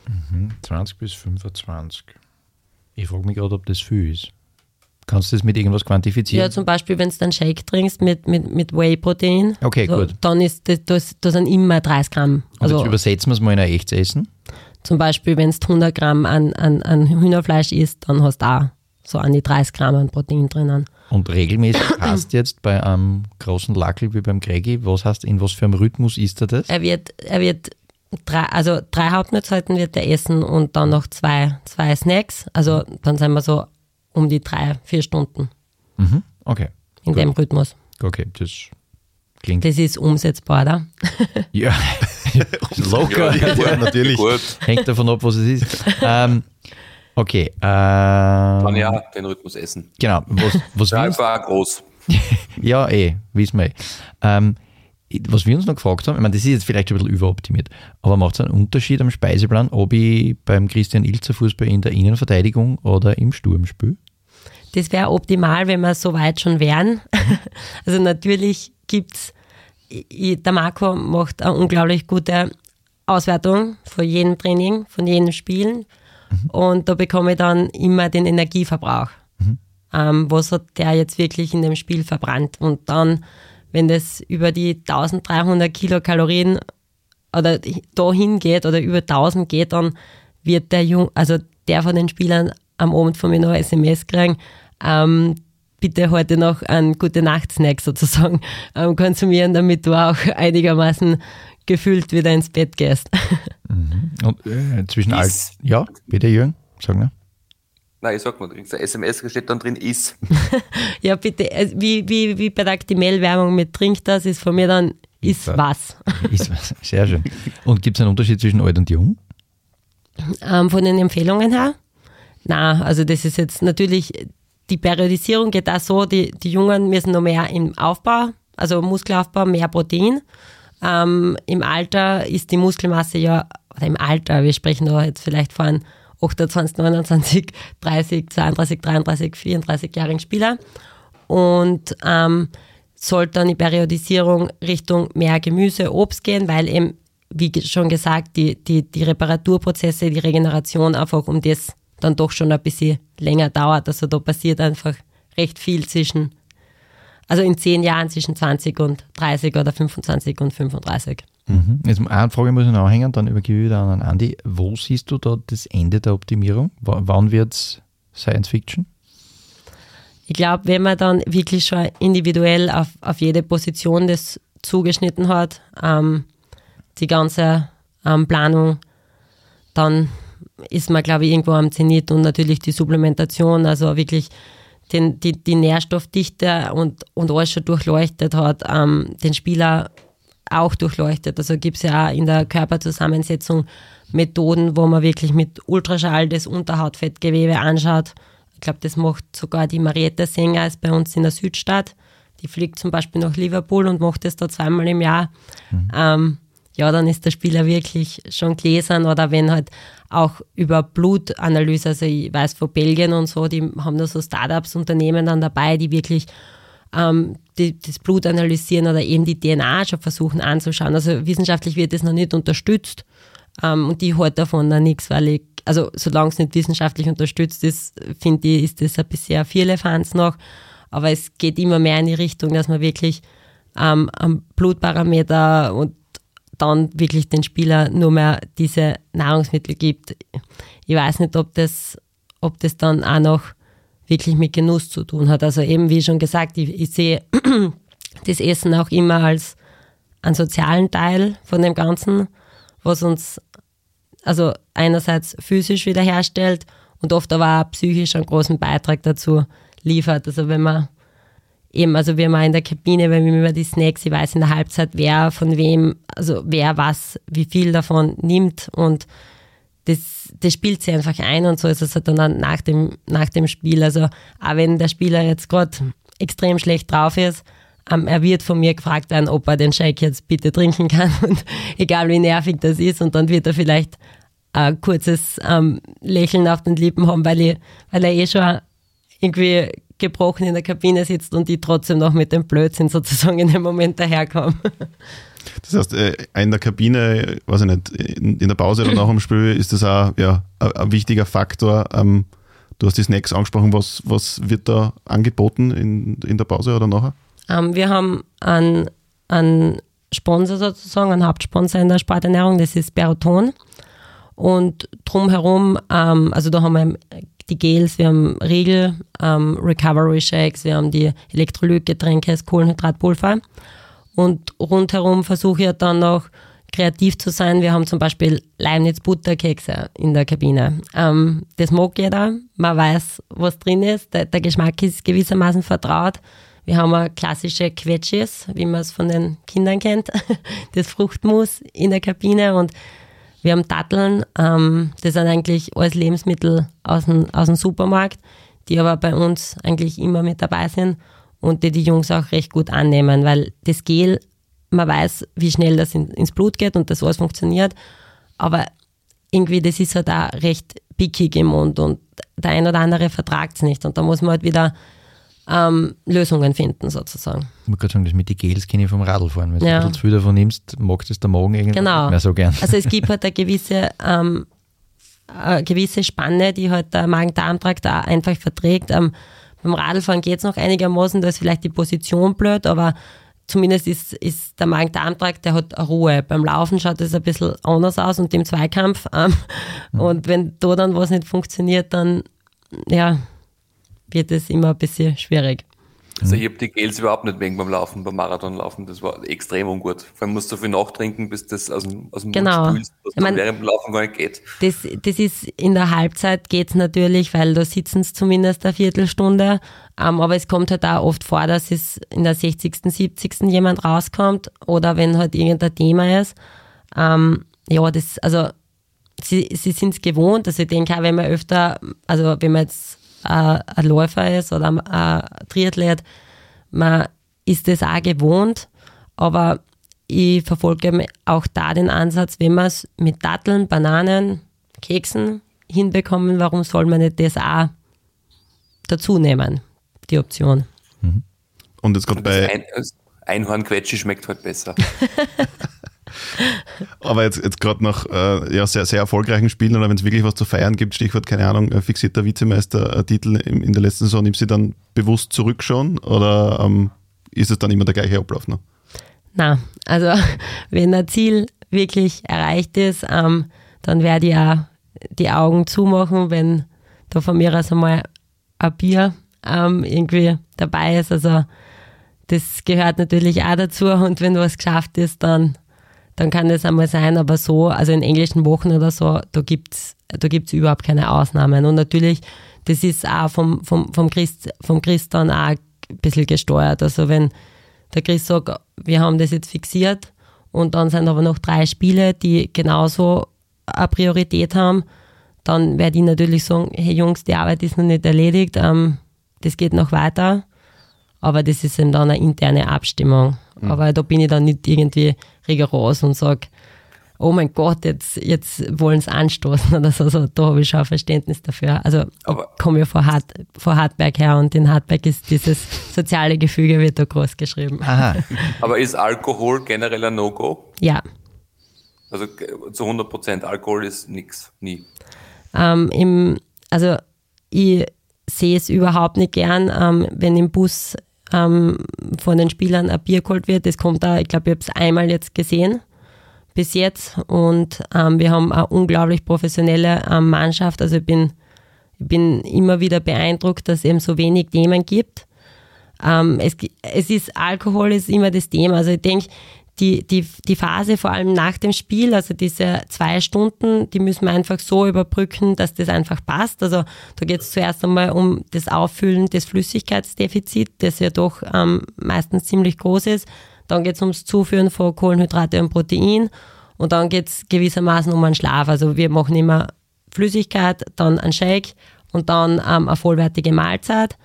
A: Mhm, 20 bis 25. Ich frage mich gerade, ob das viel ist. Kannst du das mit irgendwas quantifizieren?
B: Ja, zum Beispiel, wenn du einen Shake trinkst mit, mit, mit Whey-Protein,
A: okay, so, gut.
B: dann ist das, das, das sind immer 30 Gramm.
A: Also, jetzt übersetzen wir es mal in ein echtes Essen.
B: Zum Beispiel, wenn du 100 Gramm an, an, an Hühnerfleisch isst, dann hast du auch so an die 30 Gramm an Protein drinnen.
A: Und regelmäßig hast jetzt bei einem großen Lackel wie beim Gregi, was heißt, in was für einem Rhythmus isst er das?
B: Er wird, er wird drei, also drei Hauptmahlzeiten wird er essen und dann noch zwei, zwei Snacks. Also dann sind wir so um die drei, vier Stunden
A: Mhm. Okay.
B: in
A: Gut.
B: dem Rhythmus.
A: Okay, das klingt.
B: Das ist umsetzbar, oder?
A: ja, locker.
C: Ja,
D: Ja, natürlich.
C: Gut,
A: Hängt davon ab, was es ist. Ähm, okay. Äh,
C: kann ja den Rhythmus essen.
A: Genau. Was, was
C: Ja, war groß.
A: ja, eh, wissen wir eh. Ähm, was wir uns noch gefragt haben, ich meine, das ist jetzt vielleicht ein bisschen überoptimiert, aber macht es einen Unterschied am Speiseplan, ob ich beim Christian Ilzer Fußball in der Innenverteidigung oder im Sturm spiele?
B: Das wäre optimal, wenn wir so weit schon wären. Also natürlich gibt's, ich- der Marco macht eine unglaublich gute Auswertung von jedem Training, von jedem Spielen. Und da bekomme ich dann immer den Energieverbrauch. Ähm, was hat der jetzt wirklich in dem Spiel verbrannt? Und dann, wenn das über die 1300 Kilokalorien oder dahin geht oder über 1000 geht, dann wird der Jung, also der von den Spielern am Abend von mir noch eine SMS kriegen, ähm, bitte heute noch einen gute Nacht-Snack sozusagen ähm, konsumieren, damit du auch einigermaßen gefühlt wieder ins Bett gehst.
A: Und äh, zwischen all. Ja, bitte Jürgen, sag mal.
C: Nein, ich sag mal, du kriegst eine SMS, da steht dann drin, ist.
B: ja, bitte, äh, wie, wie, wie bei der Actimel-Werbung mit Trink das, ist von mir dann, ist
A: Ist
B: was.
A: Ist was. Sehr schön. Und gibt es einen Unterschied zwischen alt und jung?
B: ähm, von den Empfehlungen her. Na, also das ist jetzt natürlich, die Periodisierung geht auch so, die, die Jungen müssen noch mehr im Aufbau, also Muskelaufbau, mehr Protein. Ähm, Im Alter ist die Muskelmasse ja, oder im Alter, wir sprechen da jetzt vielleicht von 28, 29, 30, 32, 33, 34-jährigen Spieler. Und ähm, sollte dann die Periodisierung Richtung mehr Gemüse, Obst gehen, weil eben, wie schon gesagt, die, die, die Reparaturprozesse, die Regeneration einfach um das dann doch schon ein bisschen länger dauert. Also da passiert einfach recht viel zwischen, also in zehn Jahren zwischen 20 und 30 oder 25 und 35.
A: Mhm. Jetzt eine Frage muss ich noch anhängen, dann übergebe ich wieder an Andi. Wo siehst du da das Ende der Optimierung? W wann wird es Science Fiction?
B: Ich glaube, wenn man dann wirklich schon individuell auf, auf jede Position das zugeschnitten hat, ähm, die ganze ähm, Planung, dann ist man, glaube ich, irgendwo am Zenit und natürlich die Supplementation, also wirklich den, die, die Nährstoffdichte und, und alles schon durchleuchtet hat, ähm, den Spieler auch durchleuchtet. Also gibt es ja in der Körperzusammensetzung Methoden, wo man wirklich mit Ultraschall das Unterhautfettgewebe anschaut. Ich glaube, das macht sogar die Marietta Sänger ist bei uns in der Südstadt. Die fliegt zum Beispiel nach Liverpool und macht das da zweimal im Jahr. Ähm, ja, dann ist der Spieler wirklich schon gläsern oder wenn halt auch über Blutanalyse, also ich weiß von Belgien und so, die haben da so Startups, Unternehmen dann dabei, die wirklich ähm, die, das Blut analysieren oder eben die DNA schon versuchen anzuschauen. Also wissenschaftlich wird das noch nicht unterstützt ähm, und die halt davon noch nichts, weil ich, also solange es nicht wissenschaftlich unterstützt ist, finde ich, ist das ein bisschen viele Fans noch. Aber es geht immer mehr in die Richtung, dass man wirklich ähm, am Blutparameter und dann wirklich den Spieler nur mehr diese Nahrungsmittel gibt. Ich weiß nicht, ob das, ob das dann auch noch wirklich mit Genuss zu tun hat. Also eben, wie schon gesagt, ich, ich sehe das Essen auch immer als einen sozialen Teil von dem Ganzen, was uns also einerseits physisch wiederherstellt und oft aber auch psychisch einen großen Beitrag dazu liefert. Also wenn man eben, also wir mal in der Kabine, wenn wir über die Snacks, ich weiß in der Halbzeit, wer von wem, also wer was, wie viel davon nimmt und das, das spielt sich einfach ein und so ist es halt dann nach dem, nach dem Spiel. Also auch wenn der Spieler jetzt gerade extrem schlecht drauf ist, ähm, er wird von mir gefragt werden, ob er den Shake jetzt bitte trinken kann und egal wie nervig das ist und dann wird er vielleicht ein kurzes ähm, Lächeln auf den Lippen haben, weil, ich, weil er eh schon irgendwie gebrochen in der Kabine sitzt und die trotzdem noch mit dem Blödsinn sozusagen in dem Moment daherkommen.
D: Das heißt, äh, in der Kabine, weiß ich nicht, in der Pause oder nach dem Spiel ist das auch ja, ein ein wichtiger Faktor. Ähm, Du hast die Snacks angesprochen, was, was wird da angeboten in, in der Pause oder nachher?
B: Ähm, wir haben einen, einen Sponsor sozusagen, einen Hauptsponsor in der Sporternährung, das ist Beroton. Und drumherum, ähm, also da haben wir die Gels, wir haben Riegel, ähm, Recovery Shakes, wir haben die Elektrolytgetränke, das Kohlenhydratpulver. Und rundherum versuche ich dann noch kreativ zu sein. Wir haben zum Beispiel Leibniz Butterkekse in der Kabine. Ähm, das mag jeder. Man weiß, was drin ist. Der, der Geschmack ist gewissermaßen vertraut. Wir haben klassische Quetschis, wie man es von den Kindern kennt. Das Fruchtmus in der Kabine und wir haben Datteln. Ähm, das sind eigentlich alles Lebensmittel aus dem, aus dem Supermarkt, die aber bei uns eigentlich immer mit dabei sind und die die Jungs auch recht gut annehmen, weil das Gel man weiß, wie schnell das in, ins Blut geht und das alles funktioniert. Aber irgendwie, das ist halt auch recht pickig im Mund und der ein oder andere vertragt es nicht. Und da muss man halt wieder ähm, Lösungen finden, sozusagen.
A: Ich muss gerade sagen, das mit den Gels kenne ich vom Radlfahren. Wenn
B: Ja.
A: du zu viel davon nimmst, mag das der Magen irgendwie
B: Genau.
A: nicht mehr so gern.
B: Also es gibt halt eine gewisse, ähm, eine gewisse Spanne, die halt der Magen-Darm-Trakt da einfach verträgt. Ähm, beim Radlfahren geht es noch einigermaßen, da ist vielleicht die Position blöd, aber zumindest ist, ist der Magen-Darm-Trakt, der hat Ruhe. Beim Laufen schaut es ein bisschen anders aus und im Zweikampf. Ähm, Und wenn da dann was nicht funktioniert, dann ja, wird es immer ein bisschen schwierig.
C: Also ich habe die Gels überhaupt nicht wegen beim Laufen, beim Marathonlaufen. Das war extrem ungut. Vor allem musst du so viel nachtrinken, bis das aus dem, aus dem
B: Genau.
C: Mund spülst, was
B: Ich mein-
C: während dem Laufen gar nicht geht.
B: Das, das ist in der Halbzeit geht's natürlich, weil da sitzen sie zumindest eine Viertelstunde. Ähm, aber es kommt halt auch oft vor, dass es in der 60., 70. jemand rauskommt oder wenn halt irgendein Thema ist. Ähm, ja, das, also sie, sie sind es gewohnt. Also ich denke auch, wenn man öfter, also wenn man jetzt ein Läufer ist oder ein ein Triathlet, man ist das auch gewohnt. Aber ich verfolge auch da den Ansatz, wenn man es mit Datteln, Bananen, Keksen hinbekommen, warum soll man nicht das auch dazu nehmen, die Option.
D: Und jetzt gerade bei,
C: Ein, das Einhornquetschi schmeckt halt besser.
D: aber jetzt, jetzt gerade nach äh, ja, sehr, sehr erfolgreichen Spielen oder wenn es wirklich was zu feiern gibt, Stichwort, keine Ahnung, äh, fixierter Vizemeister-Titel in, in der letzten Saison, nimmst du dann bewusst zurück schon oder ähm, ist es dann immer der gleiche Ablauf noch?
B: Na, also wenn ein Ziel wirklich erreicht ist, ähm, dann werde ich auch die Augen zumachen, wenn da von mir aus einmal ein Bier ähm, irgendwie dabei ist. Also das gehört natürlich auch dazu und wenn was geschafft ist, dann, dann kann das einmal sein, aber so, also in englischen Wochen oder so, da gibt's da gibt's überhaupt keine Ausnahmen. Und natürlich, das ist auch vom, vom, vom, Christ, vom Christ dann auch ein bisschen gesteuert. Also wenn der Chris sagt, wir haben das jetzt fixiert und dann sind aber noch drei Spiele, die genauso eine Priorität haben, dann werde ich natürlich sagen, hey Jungs, die Arbeit ist noch nicht erledigt, ähm, das geht noch weiter. Aber das ist eben dann eine interne Abstimmung. Aber da bin ich dann nicht irgendwie rigoros und sage, oh mein Gott, jetzt, jetzt wollen sie anstoßen oder so. Also, da habe ich schon ein Verständnis dafür. Also
C: Aber-
B: ich komme ja vor, Hart, vor Hartberg her und in Hartberg ist dieses soziale Gefüge wird da groß geschrieben.
A: Aha,
C: Aber ist Alkohol generell ein No-Go?
B: Ja.
C: Also zu 100 Prozent Alkohol ist nix, nie.
B: Ähm, im, also ich sehe es überhaupt nicht gern, ähm, wenn im Bus ähm, von den Spielern ein Bier geholt wird. Das kommt da, ich glaube, ich habe es einmal jetzt gesehen bis jetzt und ähm, wir haben eine unglaublich professionelle ähm, Mannschaft. Also ich bin, ich bin immer wieder beeindruckt, dass es eben so wenig Themen gibt. Ähm, es, es ist, Alkohol ist immer das Thema. Also ich denke, die, die, die Phase vor allem nach dem Spiel, also diese zwei Stunden, die müssen wir einfach so überbrücken, dass das einfach passt. Also da geht es zuerst einmal um das Auffüllen des Flüssigkeitsdefizits, das ja doch ähm, meistens ziemlich groß ist. Dann geht es ums Zuführen von Kohlenhydrate und Protein und dann geht es gewissermaßen um einen Schlaf. Also wir machen immer Flüssigkeit, dann ein Shake und dann ähm, eine vollwertige Mahlzeit.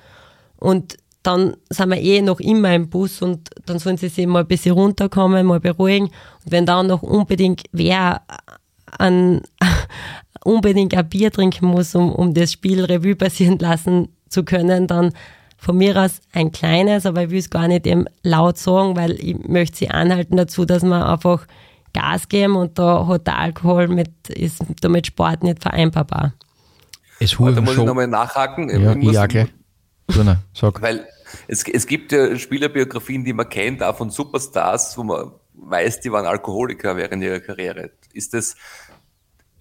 B: Und dann sind wir eh noch immer im Bus und dann sollen sie sich mal ein bisschen runterkommen, mal beruhigen. Und wenn dann noch unbedingt wer ein, unbedingt ein Bier trinken muss, um, um das Spiel Revue passieren lassen zu können, dann von mir aus ein kleines, aber ich will es gar nicht eben laut sagen, weil ich möchte sie anhalten dazu, dass wir einfach Gas geben und da hat der Alkohol mit, ist da mit Sport nicht vereinbarbar.
A: es
C: da muss ich
A: schon.
C: nochmal nachhaken.
A: Ja,
C: Ich muss-
A: ich gleich. Brunner, sag.
C: Weil es, es gibt ja Spielerbiografien, die man kennt, auch von Superstars, wo man weiß, die waren Alkoholiker während ihrer Karriere. Ist das,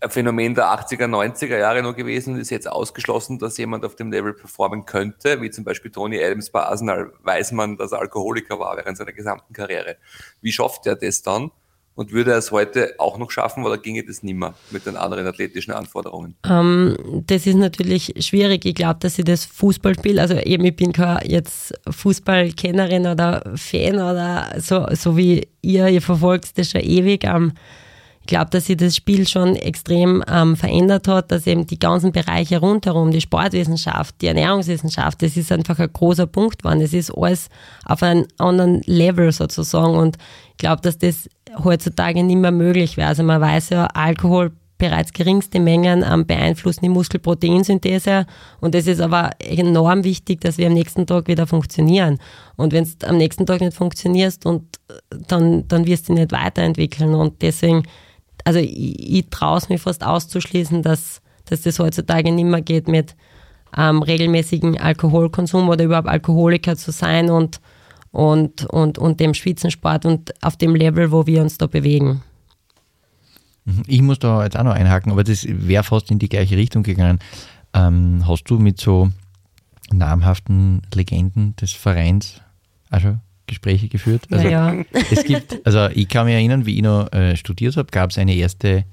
C: ein Phänomen der 80er, 90er Jahre nur gewesen und ist jetzt ausgeschlossen, dass jemand auf dem Level performen könnte, wie zum Beispiel Tony Adams bei Arsenal, weiß man, dass er Alkoholiker war während seiner gesamten Karriere. Wie schafft er das dann? Und würde er es heute auch noch schaffen oder ginge das nimmer mit den anderen athletischen Anforderungen?
B: Ähm, das ist natürlich schwierig. Ich glaube, dass ich das Fußballspiel, also eben ich bin keine jetzt Fußballkennerin oder Fan oder so, so wie ihr, ihr verfolgt das schon ewig. Ähm, ich glaube, dass sich das Spiel schon extrem ähm, verändert hat, dass eben die ganzen Bereiche rundherum, die Sportwissenschaft, die Ernährungswissenschaft, das ist einfach ein großer Punkt geworden. Es ist alles auf einem anderen Level sozusagen und ich glaube, dass das heutzutage nicht mehr möglich wäre. Also man weiß ja, Alkohol bereits geringste Mengen ähm, beeinflussen die Muskelproteinsynthese und es ist aber enorm wichtig, dass wir am nächsten Tag wieder funktionieren. Und wenn du am nächsten Tag nicht funktionierst und dann, dann wirst du dich nicht weiterentwickeln und deswegen also ich, ich traue es mir fast auszuschließen, dass, dass das heutzutage nicht mehr geht mit ähm, regelmäßigen Alkoholkonsum oder überhaupt Alkoholiker zu sein und, und, und, und dem Spitzensport und auf dem Level, wo wir uns da bewegen.
A: Mhm. Ich muss da jetzt auch noch einhaken, aber das wäre fast in die gleiche Richtung gegangen. Ähm, hast du mit so namhaften Legenden des Vereins also Gespräche geführt.
B: Also ja.
A: es gibt, also ich kann mich erinnern, wie ich noch äh, studiert habe, gab es eine erste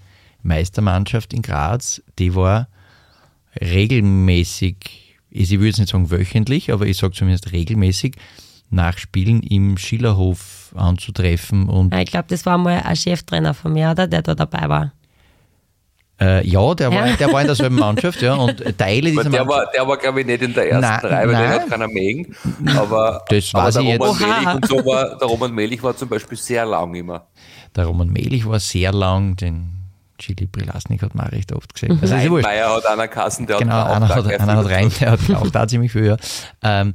A: Meistermannschaft in Graz, die war regelmäßig, ich würde jetzt nicht sagen wöchentlich, aber ich sage zumindest regelmäßig, nach Spielen im Schillerhof anzutreffen. Und
B: ich glaube, das war mal ein Cheftrainer von mir, oder? Der da dabei war.
A: Äh, ja, der war, der war in derselben Mannschaft, ja, und Teile dieser
C: der
A: Mannschaft.
C: War, der war, glaube ich, nicht in der ersten
A: Nein,
C: Reihe, weil den
A: nein.
C: hat keiner mögen. Aber,
A: Das
C: aber
A: weiß
C: der
A: ich jetzt.
C: Roman Melich
B: Oha.
C: und so war, der Roman Melich war zum Beispiel sehr lang immer.
A: Der Roman Melich war sehr lang, den Chili Prilasnik hat man auch recht oft gesehen. Also wurscht.
C: Meier hat einer Kassen, der
A: Genau,
C: hat
A: einer
C: auch
A: hat, einer hat rein, der hat auch da ziemlich viel, ja. Ähm,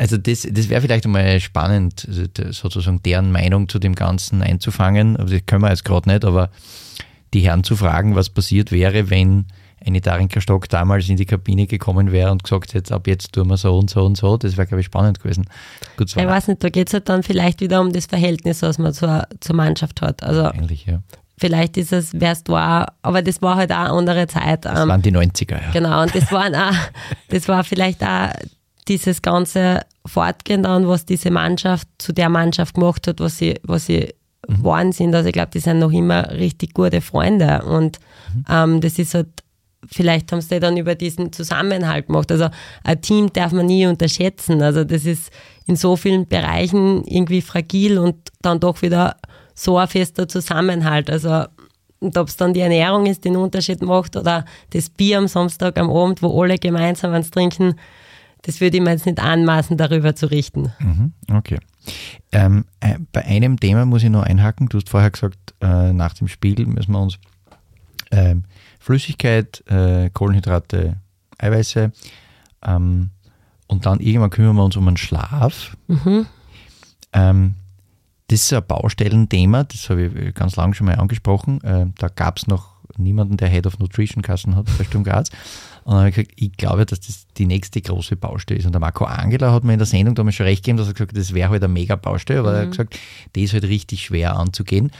A: also das, das wäre vielleicht einmal spannend, also sozusagen deren Meinung zu dem Ganzen einzufangen. Aber das können wir jetzt gerade nicht, aber die Herren zu fragen, was passiert wäre, wenn eine Darinka Stock damals in die Kabine gekommen wäre und gesagt hätte, ab jetzt tun wir so und so und so. Das wäre, glaube ich, spannend gewesen. Gut, es war
B: Ich weiß nicht, da geht es halt dann vielleicht wieder um das Verhältnis, was man zur, zur Mannschaft hat. Also
A: eigentlich, ja.
B: vielleicht ist es, wärst du auch, aber das war halt auch eine andere Zeit.
A: Das
B: Ähm,
A: waren die 90er, ja.
B: Genau, und das, waren auch, das war vielleicht auch dieses ganze Fortgehen dann, was diese Mannschaft zu der Mannschaft gemacht hat, was sie, was sie geworden sind. Also ich glaube, die sind noch immer richtig gute Freunde und ähm, das ist halt, vielleicht haben sie dann über diesen Zusammenhalt gemacht. Also ein Team darf man nie unterschätzen. Also das ist in so vielen Bereichen irgendwie fragil und dann doch wieder so ein fester Zusammenhalt. Also und ob es dann die Ernährung ist, die einen Unterschied macht oder das Bier am Samstag am Abend, wo alle gemeinsam ans Trinken, das würde ich mir jetzt nicht anmaßen, darüber zu richten.
A: Mhm, Okay. Ähm, äh, bei einem Thema muss ich noch einhaken. Du hast vorher gesagt, äh, nach dem Spiel müssen wir uns ähm, Flüssigkeit, äh, Kohlenhydrate, Eiweiße ähm, und dann irgendwann kümmern wir uns um den Schlaf. Ähm, das ist ein Baustellenthema, das habe ich ganz lange schon mal angesprochen. Äh, da gab es noch niemanden, der Head of Nutrition Kassen hat bei Sturm Graz. Und dann habe ich gesagt, ich glaube, dass das die nächste große Baustelle ist. Und der Marco Angela hat mir in der Sendung damals schon recht gegeben, dass er gesagt hat, das wäre halt eine mega Baustelle, aber er hat gesagt, die ist halt richtig schwer anzugehen.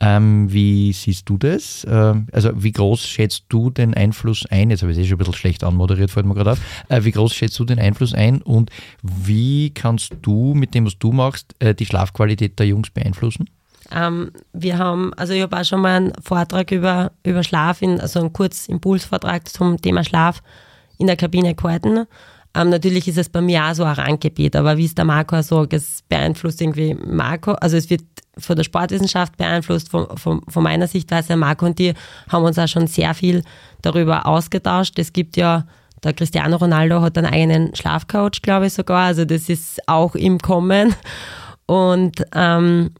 A: Ähm, wie siehst du das? Ähm, also wie groß schätzt du den Einfluss ein? Jetzt habe ich es eh schon ein bisschen schlecht anmoderiert, fällt mir gerade auf. Äh, wie groß schätzt du den Einfluss ein und wie kannst du mit dem, was du machst, äh, die Schlafqualität der Jungs beeinflussen?
B: Ähm, wir haben, also ich habe auch schon mal einen Vortrag über, über Schlaf, in, also einen Kurzimpulsvortrag zum Thema Schlaf in der Kabine gehalten. Ähm, natürlich ist es bei mir auch so ein Randgebiet, aber wie es der Marco auch sagt, es beeinflusst irgendwie Marco, also es wird von der Sportwissenschaft beeinflusst, von, von, von meiner Sichtweise. Marco und die haben uns auch schon sehr viel darüber ausgetauscht. Es gibt ja, der Cristiano Ronaldo hat einen eigenen Schlafcoach, glaube ich sogar, also das ist auch im Kommen. Und ähm,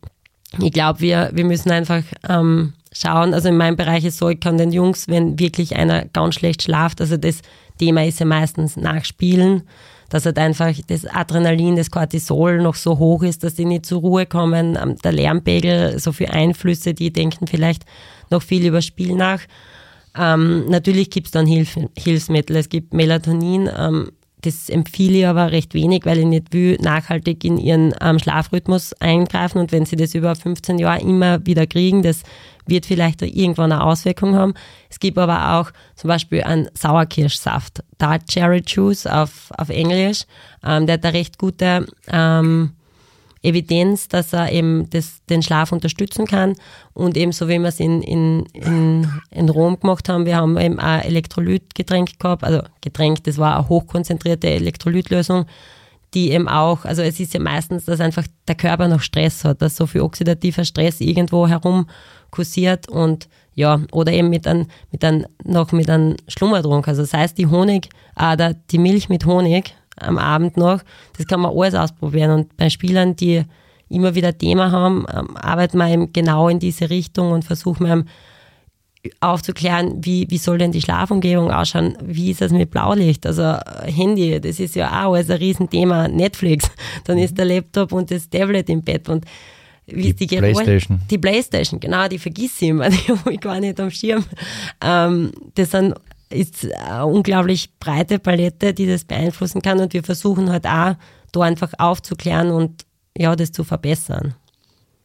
B: ich glaube, wir, wir müssen einfach ähm, schauen, also in meinem Bereich ist so, ich kann den Jungs, wenn wirklich einer ganz schlecht schlaft, also das Thema ist ja meistens nach Spielen, dass halt einfach das Adrenalin, das Cortisol noch so hoch ist, dass die nicht zur Ruhe kommen, ähm, der Lärmpegel, so viele Einflüsse, die denken vielleicht noch viel über Spiel nach. Ähm, natürlich gibt es dann Hilf Hilfsmittel, es gibt Melatonin, ähm, das empfehle ich aber recht wenig, weil ich nicht will nachhaltig in ihren ähm, Schlafrhythmus eingreifen und wenn sie das über 15 Jahre immer wieder kriegen, das wird vielleicht irgendwann eine Auswirkung haben. Es gibt aber auch zum Beispiel einen Sauerkirschsaft, Dark Cherry Juice auf, auf Englisch, ähm, der hat eine recht gute ähm, Evidenz, dass er eben das, den Schlaf unterstützen kann. Und eben so wie wir es in, in, in, in Rom gemacht haben, wir haben eben ein Elektrolytgetränk gehabt, also Getränk, das war eine hochkonzentrierte Elektrolytlösung, die eben auch, also es ist ja meistens, dass einfach der Körper noch Stress hat, dass so viel oxidativer Stress irgendwo herum kursiert und ja, oder eben mit einem, mit einem, noch mit einem Schlummerdrunk, also sei es die Honig, äh, die Milch mit Honig, am Abend noch. Das kann man alles ausprobieren. Und bei Spielern, die immer wieder Thema haben, ähm, arbeiten wir eben genau in diese Richtung und versuchen wir aufzuklären, wie, wie soll denn die Schlafumgebung ausschauen, wie ist es mit Blaulicht, also äh, Handy, das ist ja auch alles ein Riesenthema, Netflix, dann ist der Laptop und das Tablet im Bett und
A: wie die, die Playstation.
B: Die Playstation, genau, die vergiss ich immer, die habe ich gar nicht am Schirm. Ähm, das sind ist eine unglaublich breite Palette, die das beeinflussen kann und wir versuchen halt auch da einfach aufzuklären und ja, das zu verbessern.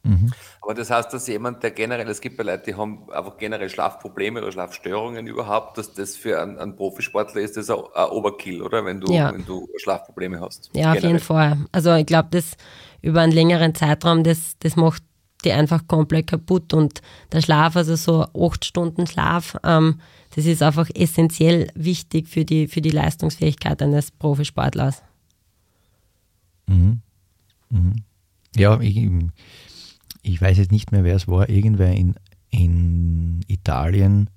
C: Mhm. Aber das heißt, dass jemand, der generell, es gibt ja Leute, die haben einfach generell Schlafprobleme oder Schlafstörungen überhaupt, dass das für einen, einen Profisportler ist das ein, ein Overkill, oder? Wenn du,
B: ja.
C: wenn du Schlafprobleme hast.
B: Ja, generell. auf jeden Fall. Also ich glaube, das über einen längeren Zeitraum, das, das macht die einfach komplett kaputt und der Schlaf, also so acht Stunden Schlaf, ähm, das ist einfach essentiell wichtig für die, für die Leistungsfähigkeit eines Profisportlers.
A: Mhm. Mhm. Ja, ich, ich weiß jetzt nicht mehr, wer es war. Irgendwer in, in Italien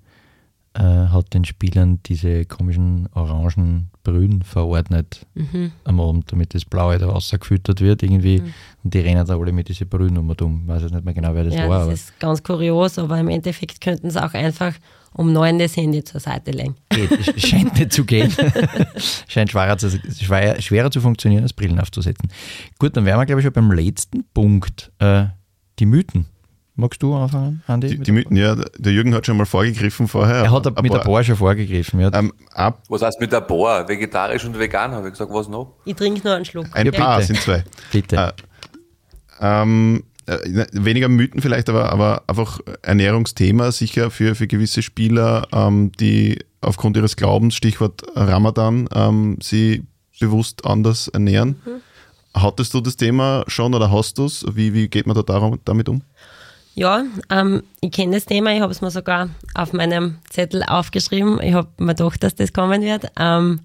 A: äh, hat den Spielern diese komischen orangen Brühen verordnet mhm. am Abend, damit das Blaue da rausgefüttert wird irgendwie. Mhm. Und die rennen da alle mit diesen Brühen um und um. Ich weiß jetzt nicht mehr genau, wer das
B: ja,
A: war.
B: Das ist ganz kurios, aber im Endeffekt könnten sie auch einfach um neun das Handy zur Seite legen.
A: Geht, scheint nicht zu gehen. scheint schwerer zu, schwer, schwerer zu funktionieren, als Brillen aufzusetzen. Gut, dann wären wir, glaube ich, schon beim letzten Punkt. Äh, die Mythen. Magst du anfangen,
D: Andi? Die, die Mythen, ja. Der Jürgen hat schon mal vorgegriffen vorher.
A: Er hat mit der Bohr schon vorgegriffen. Ja.
C: Ähm, was heißt mit der Bohr? Vegetarisch und vegan, habe ich gesagt. Was noch?
B: Ich trinke nur einen Schluck.
D: Ein ja, Paar sind zwei.
A: Bitte. Äh,
D: ähm, äh, weniger Mythen vielleicht, aber, aber einfach Ernährungsthema sicher für, für gewisse Spieler, ähm, die aufgrund ihres Glaubens, Stichwort Ramadan, ähm, sie bewusst anders ernähren. Mhm. Hattest du das Thema schon oder hast du es? Wie, wie geht man da darum, damit um?
B: Ja, ähm, ich kenne das Thema, ich habe es mir sogar auf meinem Zettel aufgeschrieben. Ich habe mir gedacht, dass das kommen wird. Ähm,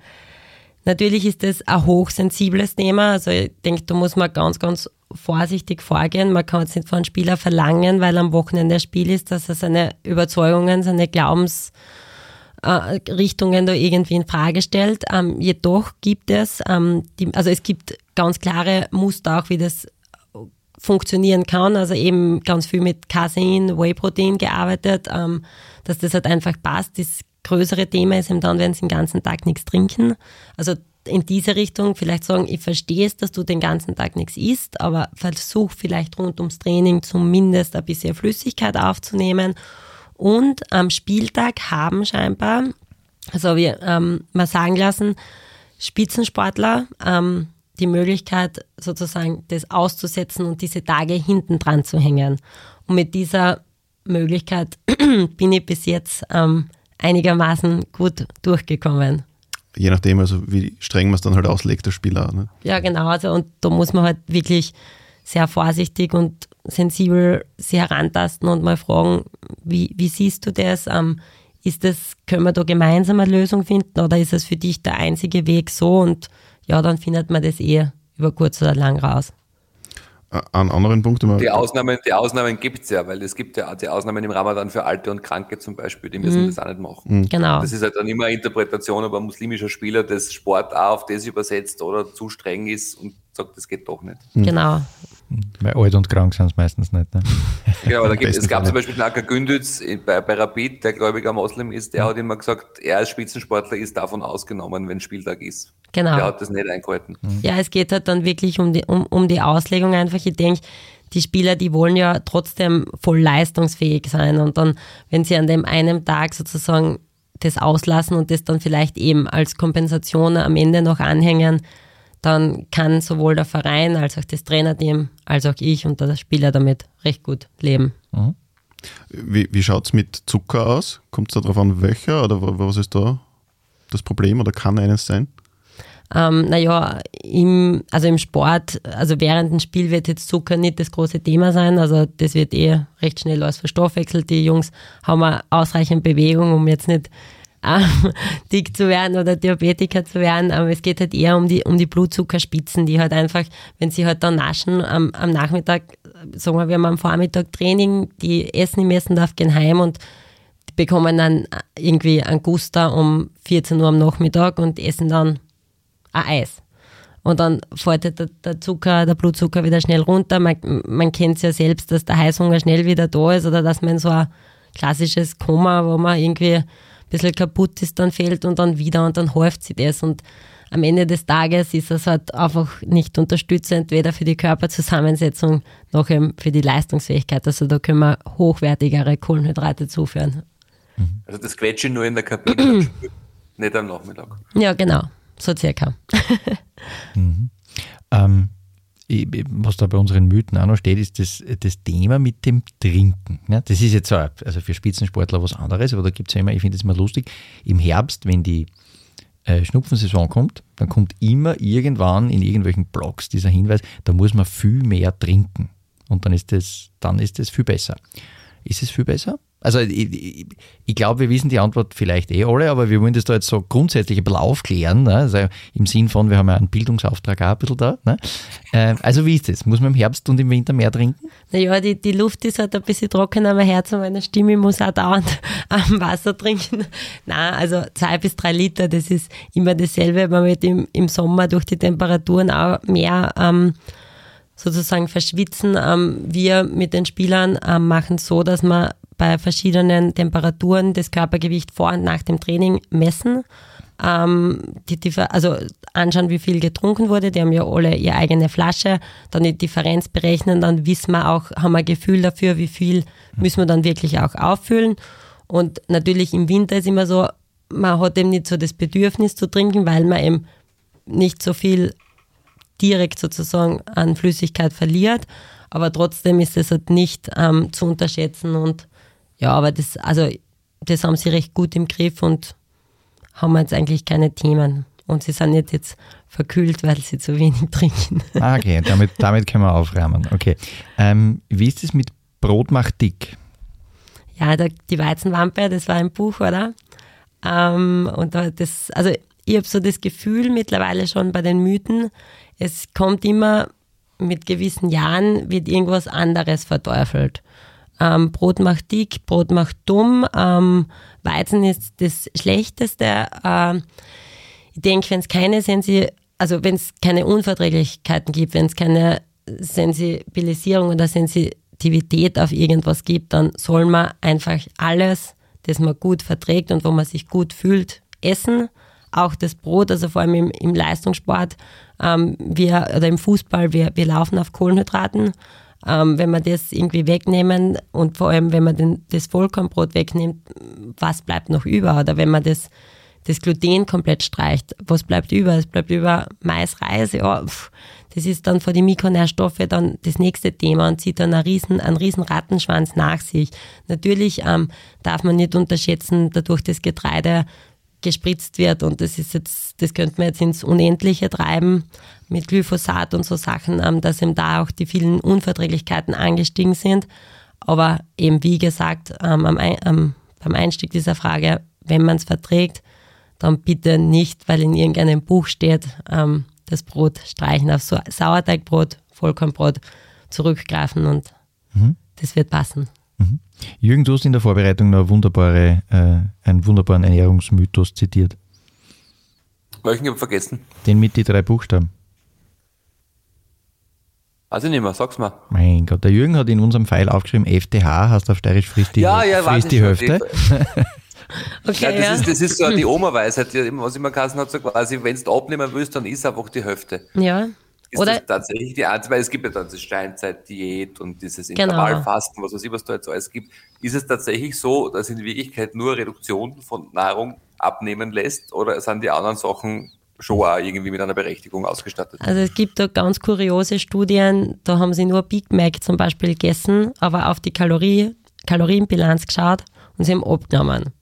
B: natürlich ist das ein hochsensibles Thema. Also ich denke, da muss man ganz, ganz vorsichtig vorgehen. Man kann jetzt nicht von einem Spieler verlangen, weil am Wochenende das Spiel ist, dass er seine Überzeugungen, seine Glaubensrichtungen da irgendwie in Frage stellt. Ähm, jedoch gibt es, ähm, die, also es gibt ganz klare Muster auch, wie das funktionieren kann. Also eben ganz viel mit Casein, Whey-Protein gearbeitet, ähm, dass das halt einfach passt. Das größere Thema ist eben dann, wenn sie den ganzen Tag nichts trinken. Also in diese Richtung vielleicht sagen, ich verstehe es, dass du den ganzen Tag nichts isst, aber versuch vielleicht rund ums Training zumindest ein bisschen Flüssigkeit aufzunehmen. Und am Spieltag haben scheinbar, also wir ähm, mal sagen lassen, Spitzensportler ähm, die Möglichkeit, sozusagen das auszusetzen und diese Tage hinten dran zu hängen. Und mit dieser Möglichkeit bin ich bis jetzt ähm, einigermaßen gut durchgekommen
D: je nachdem, also wie streng man es dann halt auslegt, der Spieler. Ne?
B: Ja, genau. Also, und da muss man halt wirklich sehr vorsichtig und sensibel sich herantasten und mal fragen, wie, wie siehst du das? Ähm, ist das, können wir da gemeinsam eine Lösung finden oder ist es für dich der einzige Weg so? Und ja, dann findet man das eh über kurz oder lang raus
D: an anderen Punkten.
C: Die Ausnahmen, die Ausnahmen gibt es ja, weil es gibt ja die Ausnahmen im Ramadan für Alte und Kranke zum Beispiel, die müssen mhm. das auch nicht machen.
B: Mhm. Genau.
C: Das ist halt dann immer eine Interpretation, ob ein muslimischer Spieler das Sport auch auf das übersetzt oder zu streng ist und sagt, das geht doch nicht.
B: Mhm. Genau.
A: Weil alt und krank sind es meistens nicht. Ne?
C: Genau, aber da gibt, es gab zum Beispiel Naka Gündüz bei, bei Rapid, der gläubiger Moslem ist, der hat immer gesagt, er als Spitzensportler ist davon ausgenommen, wenn Spieltag ist.
B: Genau.
C: Der hat das nicht eingehalten.
B: Mhm. Ja, es geht halt dann wirklich um die, um, um die Auslegung einfach. Ich denke, die Spieler, die wollen ja trotzdem voll leistungsfähig sein. Und dann, wenn sie an dem einen Tag sozusagen das auslassen und das dann vielleicht eben als Kompensation am Ende noch anhängen, dann kann sowohl der Verein als auch das Trainerteam als auch ich und der Spieler damit recht gut leben.
D: Wie, wie schaut es mit Zucker aus? Kommt es darauf an, welcher oder wa- was ist da das Problem oder kann eines sein?
B: Ähm, naja, im, also im Sport, also während dem Spiel wird jetzt Zucker nicht das große Thema sein. Also das wird eh recht schnell alles verstoffwechselt. Die Jungs haben ausreichend Bewegung, um jetzt nicht dick zu werden oder Diabetiker zu werden. Aber es geht halt eher um die, um die Blutzuckerspitzen, die halt einfach, wenn sie halt dann naschen am, am Nachmittag, sagen wir, wir haben am Vormittag Training, die essen im Essen darf gehen heim und die bekommen dann irgendwie einen Guster um 14 Uhr am Nachmittag und essen dann ein Eis. Und dann halt der, Zucker, der Blutzucker wieder schnell runter. Man, man kennt es ja selbst, dass der Heißhunger schnell wieder da ist oder dass man so ein klassisches Koma, wo man irgendwie bisschen kaputt ist, dann fällt und dann wieder und dann häuft sich das. Und am Ende des Tages ist das halt einfach nicht unterstützend, weder für die Körperzusammensetzung noch eben für die Leistungsfähigkeit. Also da können wir hochwertigere Kohlenhydrate zuführen.
C: Also das quetsche ich nur in der Kabine, nicht am Nachmittag.
B: Ja, genau. So circa.
A: Ähm, ich- was da bei unseren Mythen auch noch steht, ist das, das Thema mit dem Trinken. Ja, das ist jetzt so, also für Spitzensportler was anderes, aber da gibt es ja immer, ich finde es immer lustig, im Herbst, wenn die äh, Schnupfensaison kommt, dann kommt immer irgendwann in irgendwelchen Blogs dieser Hinweis, da muss man viel mehr trinken. Und dann ist das, dann ist das viel besser. Ist es viel besser? Also ich, ich, ich glaube, wir wissen die Antwort vielleicht eh alle, aber wir wollen das da jetzt so grundsätzlich ein bisschen aufklären. Ne? Also im Sinn von, wir haben ja einen Bildungsauftrag auch ein bisschen da. Ne? Äh, also wie ist das? Muss man im Herbst und im Winter mehr trinken?
B: Naja, die, die Luft ist halt ein bisschen trocken am Herz und meine Stimme muss auch dauernd am Wasser trinken. Nein, also zwei bis drei Liter, das ist immer dasselbe. Man wird im, im Sommer durch die Temperaturen auch mehr ähm, sozusagen verschwitzen. Ähm, wir mit den Spielern ähm, machen so, dass wir bei verschiedenen Temperaturen das Körpergewicht vor und nach dem Training messen. Ähm, die, Differ- also anschauen, wie viel getrunken wurde. Die haben ja alle ihre eigene Flasche. Dann die Differenz berechnen. Dann wissen wir auch, haben wir ein Gefühl dafür, wie viel müssen wir dann wirklich auch auffüllen. Und natürlich im Winter ist immer so, man hat eben nicht so das Bedürfnis zu trinken, weil man eben nicht so viel direkt sozusagen an Flüssigkeit verliert. Aber trotzdem ist es halt nicht ähm, zu unterschätzen und ja, aber das, also das haben sie recht gut im Griff und haben jetzt eigentlich keine Themen. Und sie sind nicht jetzt verkühlt, weil sie zu wenig trinken.
A: Ah, okay, damit, damit können wir aufräumen. Okay. Ähm, wie ist es mit Brot macht dick?
B: Ja, der, die Weizenwampe, das war ein Buch, oder? Ähm, und da das, also ich habe so das Gefühl mittlerweile schon bei den Mythen, es kommt immer mit gewissen Jahren, wird irgendwas anderes verteufelt. Ähm, Brot macht dick, Brot macht dumm, ähm, Weizen ist das Schlechteste. Ähm, ich denke, wenn es keine Sensi also wenn es keine Unverträglichkeiten gibt, wenn es keine Sensibilisierung oder Sensitivität auf irgendwas gibt, dann soll man einfach alles, das man gut verträgt und wo man sich gut fühlt, essen. Auch das Brot, also vor allem im, im Leistungssport, ähm, wir, oder im Fußball, wir, wir laufen auf Kohlenhydraten. Ähm, wenn wir das irgendwie wegnehmen und vor allem, wenn man den, das Vollkornbrot wegnimmt, was bleibt noch über? Oder wenn man das das Gluten komplett streicht, was bleibt über? Es bleibt über Mais, Reis, ja, pff, das ist dann für die Mikronährstoffe dann das nächste Thema und zieht dann einen riesen, einen riesen Rattenschwanz nach sich. Natürlich ähm, darf man nicht unterschätzen, dadurch das Getreide gespritzt wird und das ist jetzt, das könnte man jetzt ins Unendliche treiben mit Glyphosat und so Sachen, ähm, dass eben da auch die vielen Unverträglichkeiten angestiegen sind. Aber eben wie gesagt, ähm, am, am, beim Einstieg dieser Frage, wenn man es verträgt, dann bitte nicht, weil in irgendeinem Buch steht, ähm, das Brot streichen auf Sauerteigbrot, Vollkornbrot zurückgreifen und das wird passen.
A: Jürgen, du hast in der Vorbereitung noch eine wunderbare, äh, einen wunderbaren Ernährungsmythos zitiert.
C: Welchen habe ich vergessen?
A: Den mit die drei Buchstaben.
C: Weiß ich nicht mehr, sag's mal.
A: Mein Gott, der Jürgen hat in unserem Pfeil aufgeschrieben, FTH, hast auf Steirisch frisst die,
C: Ja, ja,
A: frisst die. Hälfte.
B: Okay,
C: Ja, das,
B: ja.
C: Ist, das ist so die Oma-Weisheit, die immer- was immer Kassen hat, so quasi, wenn du abnehmen willst, dann isst einfach die Hälfte.
B: Ja,
C: Ist
B: Oder
C: das tatsächlich die Art, weil es gibt ja dann diese Steinzeitdiät und dieses
B: Genau.
C: Intervallfasten, was weiß ich, was da jetzt alles gibt. Ist es tatsächlich so, dass in Wirklichkeit nur Reduktion von Nahrung abnehmen lässt oder sind die anderen Sachen schon auch irgendwie mit einer Berechtigung ausgestattet?
B: Also es gibt da ganz kuriose Studien, da haben sie nur Big Mac zum Beispiel gegessen, aber auf die Kalorie, Kalorienbilanz geschaut und sie haben abgenommen.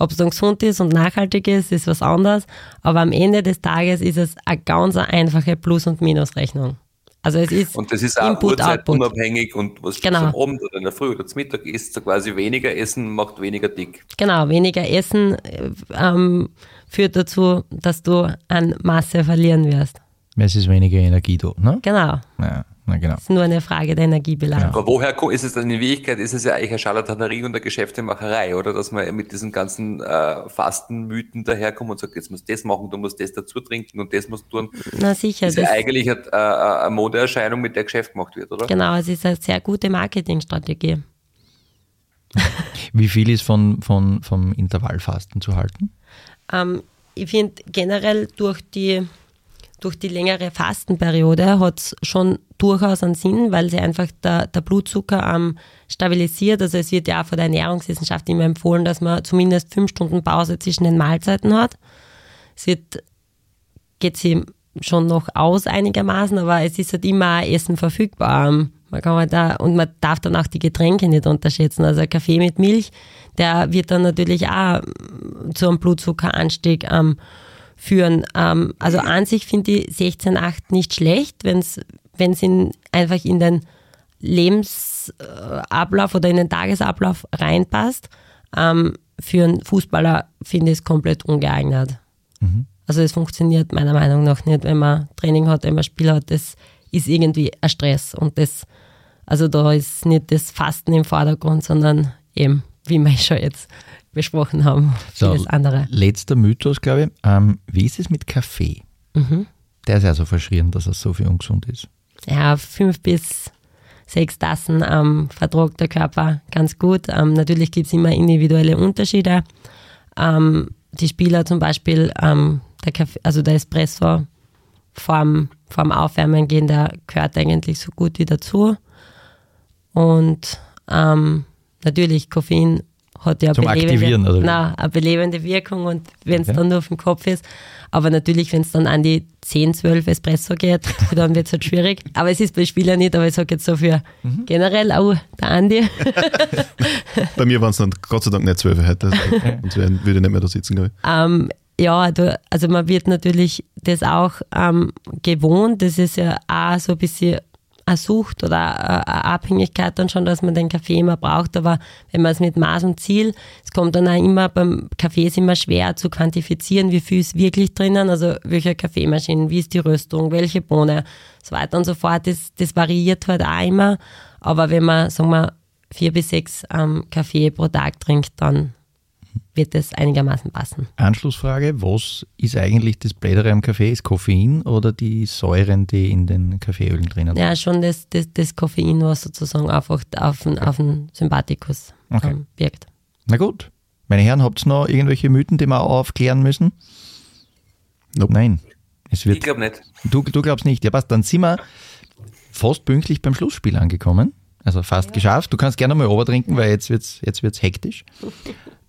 B: Ob es dann gesund ist und nachhaltig ist, ist was anderes, aber am Ende des Tages ist es eine ganz einfache Plus- und Minusrechnung. Also es ist
C: Und das ist auch
B: Input, Output.
C: uhrzeitunabhängig und was
B: Genau.
C: du am Abend oder in der Früh oder zum Mittag isst, so quasi weniger essen macht weniger dick.
B: Genau, weniger Essen äh, ähm, führt dazu, dass du an Masse verlieren wirst.
A: Es ist weniger Energie da, ne?
B: Genau,
A: Ja, na genau.
B: ist nur eine Frage der Energiebilanz.
C: Aber woher ist es dann in Wirklichkeit, ist es ja eigentlich eine Scharlatanerie und eine Geschäftemacherei, oder? Dass man mit diesen ganzen äh, Fastenmythen daherkommt und sagt, jetzt musst du das machen, du musst das dazu trinken und das musst du tun.
B: Na sicher,
C: Das ist ja eigentlich eine, eine eine Modeerscheinung, mit der Geschäft gemacht wird, oder?
B: genau, es ist eine sehr gute Marketingstrategie.
A: Wie viel ist von, von, vom Intervallfasten zu halten?
B: Ähm, ich finde generell durch die, durch die längere Fastenperiode hat es schon durchaus einen Sinn, weil sie einfach der, der Blutzucker ähm, stabilisiert. Also es wird ja auch von der Ernährungswissenschaft immer empfohlen, dass man zumindest fünf Stunden Pause zwischen den Mahlzeiten hat. Es wird, geht sie schon noch aus einigermaßen, aber es ist halt immer Essen verfügbar. Ähm, Man kann halt da, und man darf dann auch die Getränke nicht unterschätzen. Also Kaffee mit Milch, der wird dann natürlich auch zu einem Blutzuckeranstieg ähm, führen. Ähm, also an sich finde ich 16,8 nicht schlecht, wenn es in, einfach in den Lebensablauf oder in den Tagesablauf reinpasst. Ähm, für einen Fußballer finde ich es komplett ungeeignet. Also es funktioniert meiner Meinung nach nicht, wenn man Training hat, wenn man Spiel hat. Das ist irgendwie ein Stress und das, also da ist nicht das Fasten im Vordergrund, sondern eben, wie wir schon jetzt besprochen haben,
A: So,
B: vieles andere.
A: letzter Mythos, glaube ich. Ähm, wie ist es mit Kaffee?
B: Mhm.
A: Der ist ja so verschrien, dass er so viel ungesund ist.
B: Ja, fünf bis sechs Tassen ähm, vertragt der Körper ganz gut. Ähm, natürlich gibt es immer individuelle Unterschiede. Ähm, die Spieler zum Beispiel, ähm, der Kaffee, also der Espresso vorm, vorm Aufwärmen gehen, der gehört eigentlich so gut wie dazu. Und ähm, natürlich, Koffein hat ja
A: Zum Aktivieren, oder wie?
B: na, eine belebende Wirkung und wenn es
A: Okay.
B: dann nur auf dem Kopf ist. Aber natürlich, wenn es dann an die 10, 12 Espresso geht, dann wird es halt schwierig. Aber es ist bei Spielern nicht, aber ich sage jetzt so für
A: Mhm.
B: generell, oh, der Andi.
D: Bei mir waren es dann Gott sei Dank nicht zwölf heute. Sonst wär- würde ich nicht mehr da sitzen, glaube ich.
B: ähm, ja, du, also man wird natürlich das auch ähm, gewohnt. Das ist ja auch so ein bisschen eine Sucht oder eine eine Abhängigkeit dann schon, dass man den Kaffee immer braucht. Aber wenn man es mit Maß und Ziel, es kommt dann auch immer, beim Kaffee ist immer schwer zu quantifizieren, wie viel ist wirklich drinnen, also welche Kaffeemaschinen, wie ist die Röstung, welche Bohne, so weiter und so fort. Das, das variiert halt auch immer. Aber wenn man, sagen wir, vier bis sechs ähm, Kaffee pro Tag trinkt, dann wird es einigermaßen passen.
A: Anschlussfrage, was ist eigentlich das Blättere am Kaffee? Ist Koffein oder die Säuren, die in den Kaffeeölen drinnen sind?
B: Ja, schon das, das, das Koffein, was sozusagen einfach auf den, auf den Sympathikus
A: Okay.
B: ähm, wirkt.
A: Na gut. Meine Herren, habt ihr noch irgendwelche Mythen, die wir aufklären müssen?
D: Nope.
A: Nein. Es
C: Ich
A: wird,
C: glaube nicht.
A: du, du glaubst nicht. Ja, passt. Dann sind wir fast pünktlich beim Schlussspiel angekommen. Also fast geschafft. Du kannst gerne mal overtrinken, weil jetzt wird's, jetzt wird's hektisch.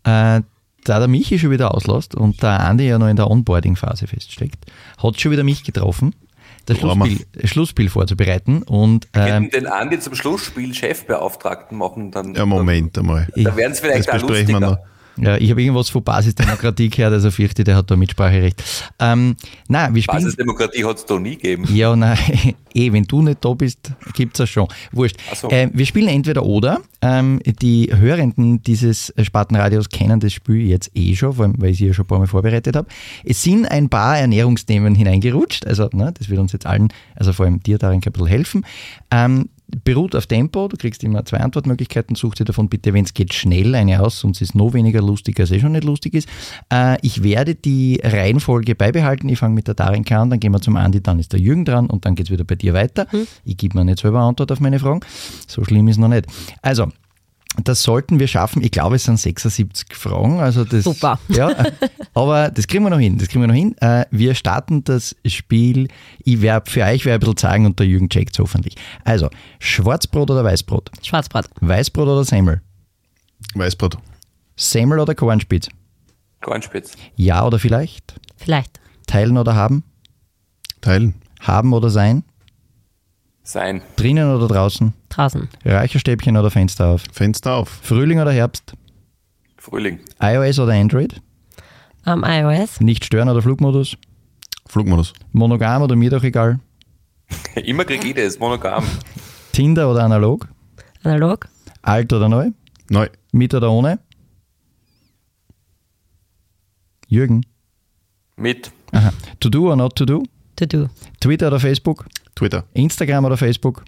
A: Äh, da der Michi schon wieder auslässt und der Andi ja noch in der Onboarding-Phase feststeckt, hat schon wieder mich getroffen, das. Schlussspiel, Schlussspiel vorzubereiten. Und ähm,
C: den Andi zum Schlussspiel Chefbeauftragten machen, dann.
D: Ja, Moment einmal.
C: Da wären es vielleicht
D: Das
C: auch
D: besprechen wir
C: lustiger.
A: Ja, ich habe irgendwas von Basisdemokratie gehört, also fürchte, der hat da Mitspracherecht. Ähm, nein, wir spielen.
C: Basisdemokratie hat es da nie gegeben.
A: Ja, nein, eh, wenn du nicht da bist, gibt's das schon. Wurscht.
C: So.
A: Ähm, wir spielen entweder oder. Ähm, die Hörenden dieses Spartenradios kennen das Spiel jetzt eh schon, vor allem, weil ich sie ja schon ein paar Mal vorbereitet habe. Es sind ein paar Ernährungsthemen hineingerutscht, also ne, das wird uns jetzt allen, also vor allem dir darin ein bisschen helfen. Ähm, beruht auf Tempo, du kriegst immer zwei Antwortmöglichkeiten, such dir davon bitte, wenn es geht, schnell eine aus, sonst ist es noch weniger lustig, als eh schon nicht lustig ist. Äh, ich werde die Reihenfolge beibehalten, ich fange mit der Darinka an, dann gehen wir zum Andi, dann ist der Jürgen dran und dann geht es wieder bei dir weiter. Ich gebe mir nicht selber Antwort auf meine Fragen, so schlimm ist noch nicht. Also, Das sollten wir schaffen. Ich glaube, es sind 76 Fragen. Also das,
B: Super.
A: Ja, aber das kriegen wir noch hin. Das kriegen wir noch hin. Äh, Wir starten das Spiel. Ich werde für euch wer ein bisschen zeigen und der Jürgen checkt hoffentlich. Also, Schwarzbrot oder Weißbrot?
B: Schwarzbrot.
A: Weißbrot oder Semmel?
D: Weißbrot.
A: Semmel oder Kornspitz?
C: Kornspitz.
A: Ja oder vielleicht?
B: Vielleicht.
A: Teilen oder haben?
D: Teilen.
A: Haben oder sein?
C: Sein.
A: Drinnen oder draußen?
B: Draußen.
A: Räucherstäbchen oder Fenster auf?
D: Fenster auf.
A: Frühling oder Herbst?
C: Frühling.
A: iOS oder Android?
B: Am iOS.
A: Nicht stören oder Flugmodus?
D: Flugmodus.
A: Monogam oder mir doch egal?
C: Immer krieg ich das, monogam.
A: Tinder oder analog?
B: Analog.
A: Alt oder neu?
D: Neu.
A: Mit oder ohne? Jürgen.
C: Mit.
A: Aha. To do or not to do?
B: To do.
A: Twitter oder Facebook?
D: Twitter.
A: Instagram oder Facebook?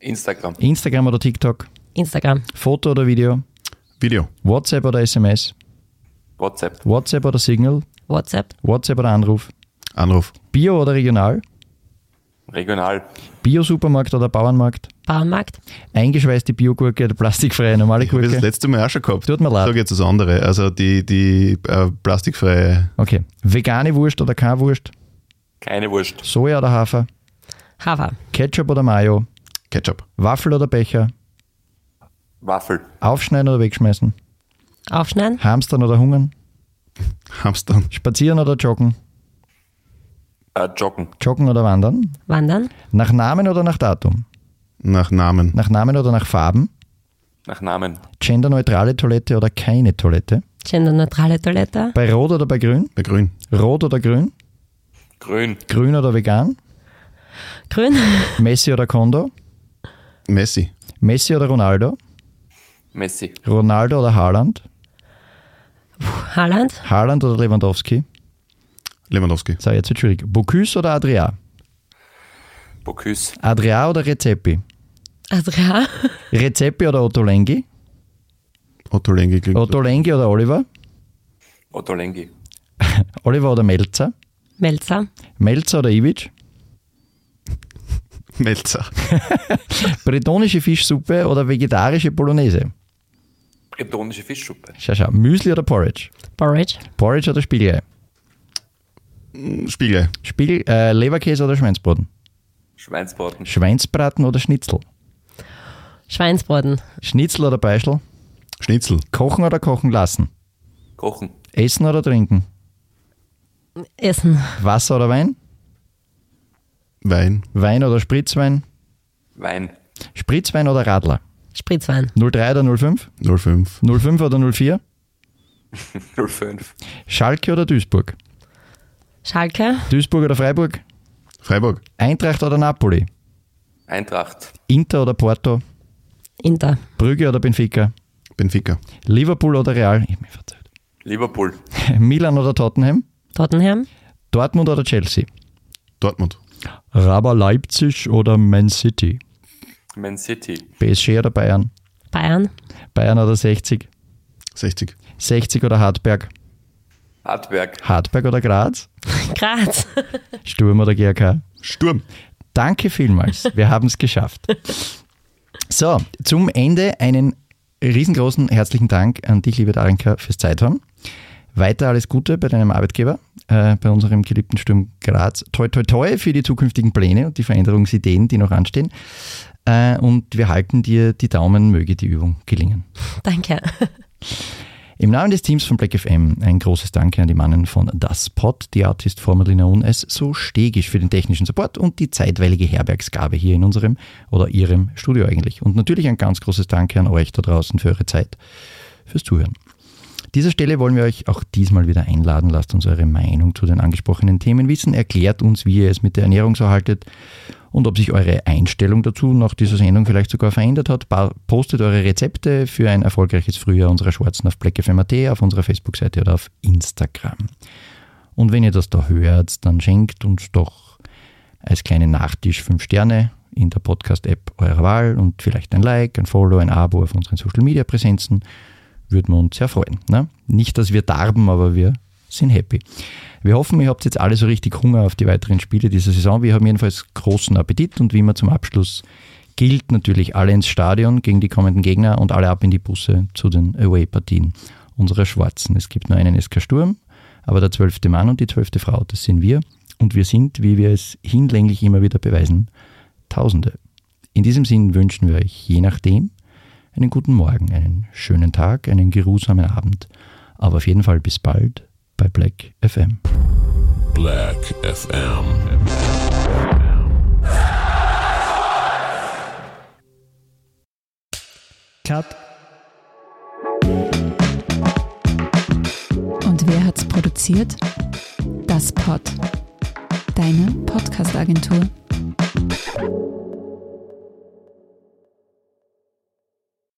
C: Instagram.
A: Instagram oder TikTok?
B: Instagram.
A: Foto oder Video?
D: Video.
A: WhatsApp oder SMS?
C: WhatsApp.
A: WhatsApp oder Signal?
B: WhatsApp.
A: WhatsApp oder Anruf?
D: Anruf.
A: Bio oder regional?
C: Regional.
A: Bio-Supermarkt oder Bauernmarkt?
B: Bauernmarkt.
A: Eingeschweißte Biogurke oder plastikfreie normale
D: Ich habe das
A: Gurke?
D: letzte Mal auch schon gehabt.
A: Tut mir leid.
D: Sag jetzt das andere. Also die, die äh, plastikfreie
A: Okay. Vegane Wurst oder keine Wurst?
C: Keine Wurst.
A: Soja oder Hafer?
B: Hafer.
A: Ketchup oder Mayo?
D: Ketchup.
A: Waffel oder Becher?
C: Waffel.
A: Aufschneiden oder wegschmeißen?
B: Aufschneiden.
A: Hamstern oder hungern?
D: Hamstern.
A: Spazieren oder joggen?
C: Äh, joggen.
A: Joggen oder wandern?
B: Wandern.
A: Nach Namen oder nach Datum?
D: Nach Namen.
A: Nach Namen oder nach Farben?
C: Nach Namen.
A: Genderneutrale Toilette oder keine Toilette?
B: Genderneutrale Toilette.
A: Bei Rot oder bei Grün?
D: Bei Grün.
A: Rot oder Grün?
C: Grün.
A: Grün oder vegan?
B: Grün.
A: Messi oder Kondo?
D: Messi.
A: Messi oder Ronaldo?
C: Messi.
A: Ronaldo oder Haaland?
B: Haaland.
A: Haaland oder Lewandowski?
D: Lewandowski.
A: So, jetzt wird schwierig. Bocuse oder Adria?
C: Bocuse.
A: Adria oder Rezepi?
B: Adria.
A: Rezepi oder Otto Lengi?
D: Otto Lengi klingt.
A: Otto Lengi oder Oliver?
C: Otto Lengi.
A: Oliver oder Melzer?
B: Melzer.
A: Melzer oder Ivic?
D: Melzer.
A: Bretonische Fischsuppe oder vegetarische Bolognese?
C: Bretonische Fischsuppe.
A: Schau, schau. Müsli oder Porridge?
B: Porridge.
A: Porridge oder Spiegelei?
D: Spiegel.
A: Spiegel, äh, Leberkäse oder Schweinsbraten?
C: Schweinsbraten.
A: Schweinsbraten oder Schnitzel?
B: Schweinsbraten.
A: Schnitzel oder Beischel?
D: Schnitzel.
A: Kochen oder kochen lassen?
C: Kochen.
A: Essen oder trinken?
B: Essen.
A: Wasser oder Wein?
D: Wein.
A: Wein oder Spritzwein?
C: Wein.
A: Spritzwein oder Radler?
B: Spritzwein.
A: 03 oder 05?
D: 05.
A: 05 oder 04?
C: 05.
A: Schalke oder Duisburg?
B: Schalke.
A: Duisburg oder Freiburg?
D: Freiburg.
A: Eintracht oder Napoli?
C: Eintracht.
A: Inter oder Porto?
B: Inter.
A: Brügge oder Benfica?
D: Benfica.
A: Liverpool oder Real? Ich hab mich verzählt.
C: Liverpool.
A: Milan oder Tottenham?
B: Tottenham.
A: Dortmund oder Chelsea?
D: Dortmund.
A: Raba Leipzig oder Man City?
C: Man City.
A: PSG oder Bayern?
B: Bayern.
A: Bayern oder 60?
D: 60.
A: 60 oder Hartberg?
C: Hartberg.
A: Hartberg oder Graz?
B: Graz.
A: Sturm oder GRK?
D: Sturm.
A: Danke vielmals. Wir haben es geschafft. So, zum Ende einen riesengroßen herzlichen Dank an dich, liebe Darinka, fürs Zeithaben. Weiter alles Gute bei deinem Arbeitgeber, äh, bei unserem geliebten Sturm Graz. Toi, toi, toi für die zukünftigen Pläne und die Veränderungsideen, die noch anstehen. Äh, und wir halten dir die Daumen, möge die Übung gelingen.
B: Danke.
A: Im Namen des Teams von Black FM ein großes Danke an die Mannen von Das Pod, die Artist formerly known as so stegisch für den technischen Support und die zeitweilige Herbergsgabe hier in unserem oder ihrem Studio eigentlich. Und natürlich ein ganz großes Danke an euch da draußen für eure Zeit, fürs Zuhören. Dieser Stelle wollen wir euch auch diesmal wieder einladen. Lasst uns eure Meinung zu den angesprochenen Themen wissen. Erklärt uns, wie ihr es mit der Ernährung so haltet und ob sich eure Einstellung dazu nach dieser Sendung vielleicht sogar verändert hat. Postet eure Rezepte für ein erfolgreiches Frühjahr unserer Schwarzen auf blackfm.at, auf unserer Facebook-Seite oder auf Instagram. Und wenn ihr das da hört, dann schenkt uns doch als kleinen Nachtisch fünf Sterne in der Podcast-App eurer Wahl und vielleicht ein Like, ein Follow, ein Abo auf unseren Social-Media-Präsenzen würden wir uns sehr freuen. Ne? Nicht, dass wir darben, aber wir sind happy. Wir hoffen, ihr habt jetzt alle so richtig Hunger auf die weiteren Spiele dieser Saison. Wir haben jedenfalls großen Appetit und wie immer zum Abschluss gilt natürlich alle ins Stadion gegen die kommenden Gegner und alle ab in die Busse zu den Away-Partien unserer Schwarzen. Es gibt nur einen SK Sturm, aber der zwölfte Mann und die zwölfte Frau, das sind wir. Und wir sind, wie wir es hinlänglich immer wieder beweisen, Tausende. In diesem Sinn wünschen wir euch je nachdem einen guten Morgen, einen schönen Tag, einen geruhsamen Abend. Aber auf jeden Fall bis bald bei Black FM.
E: Black FM.
F: Cut.
G: Und wer hat's produziert? Das Pod. Deine Podcast-Agentur.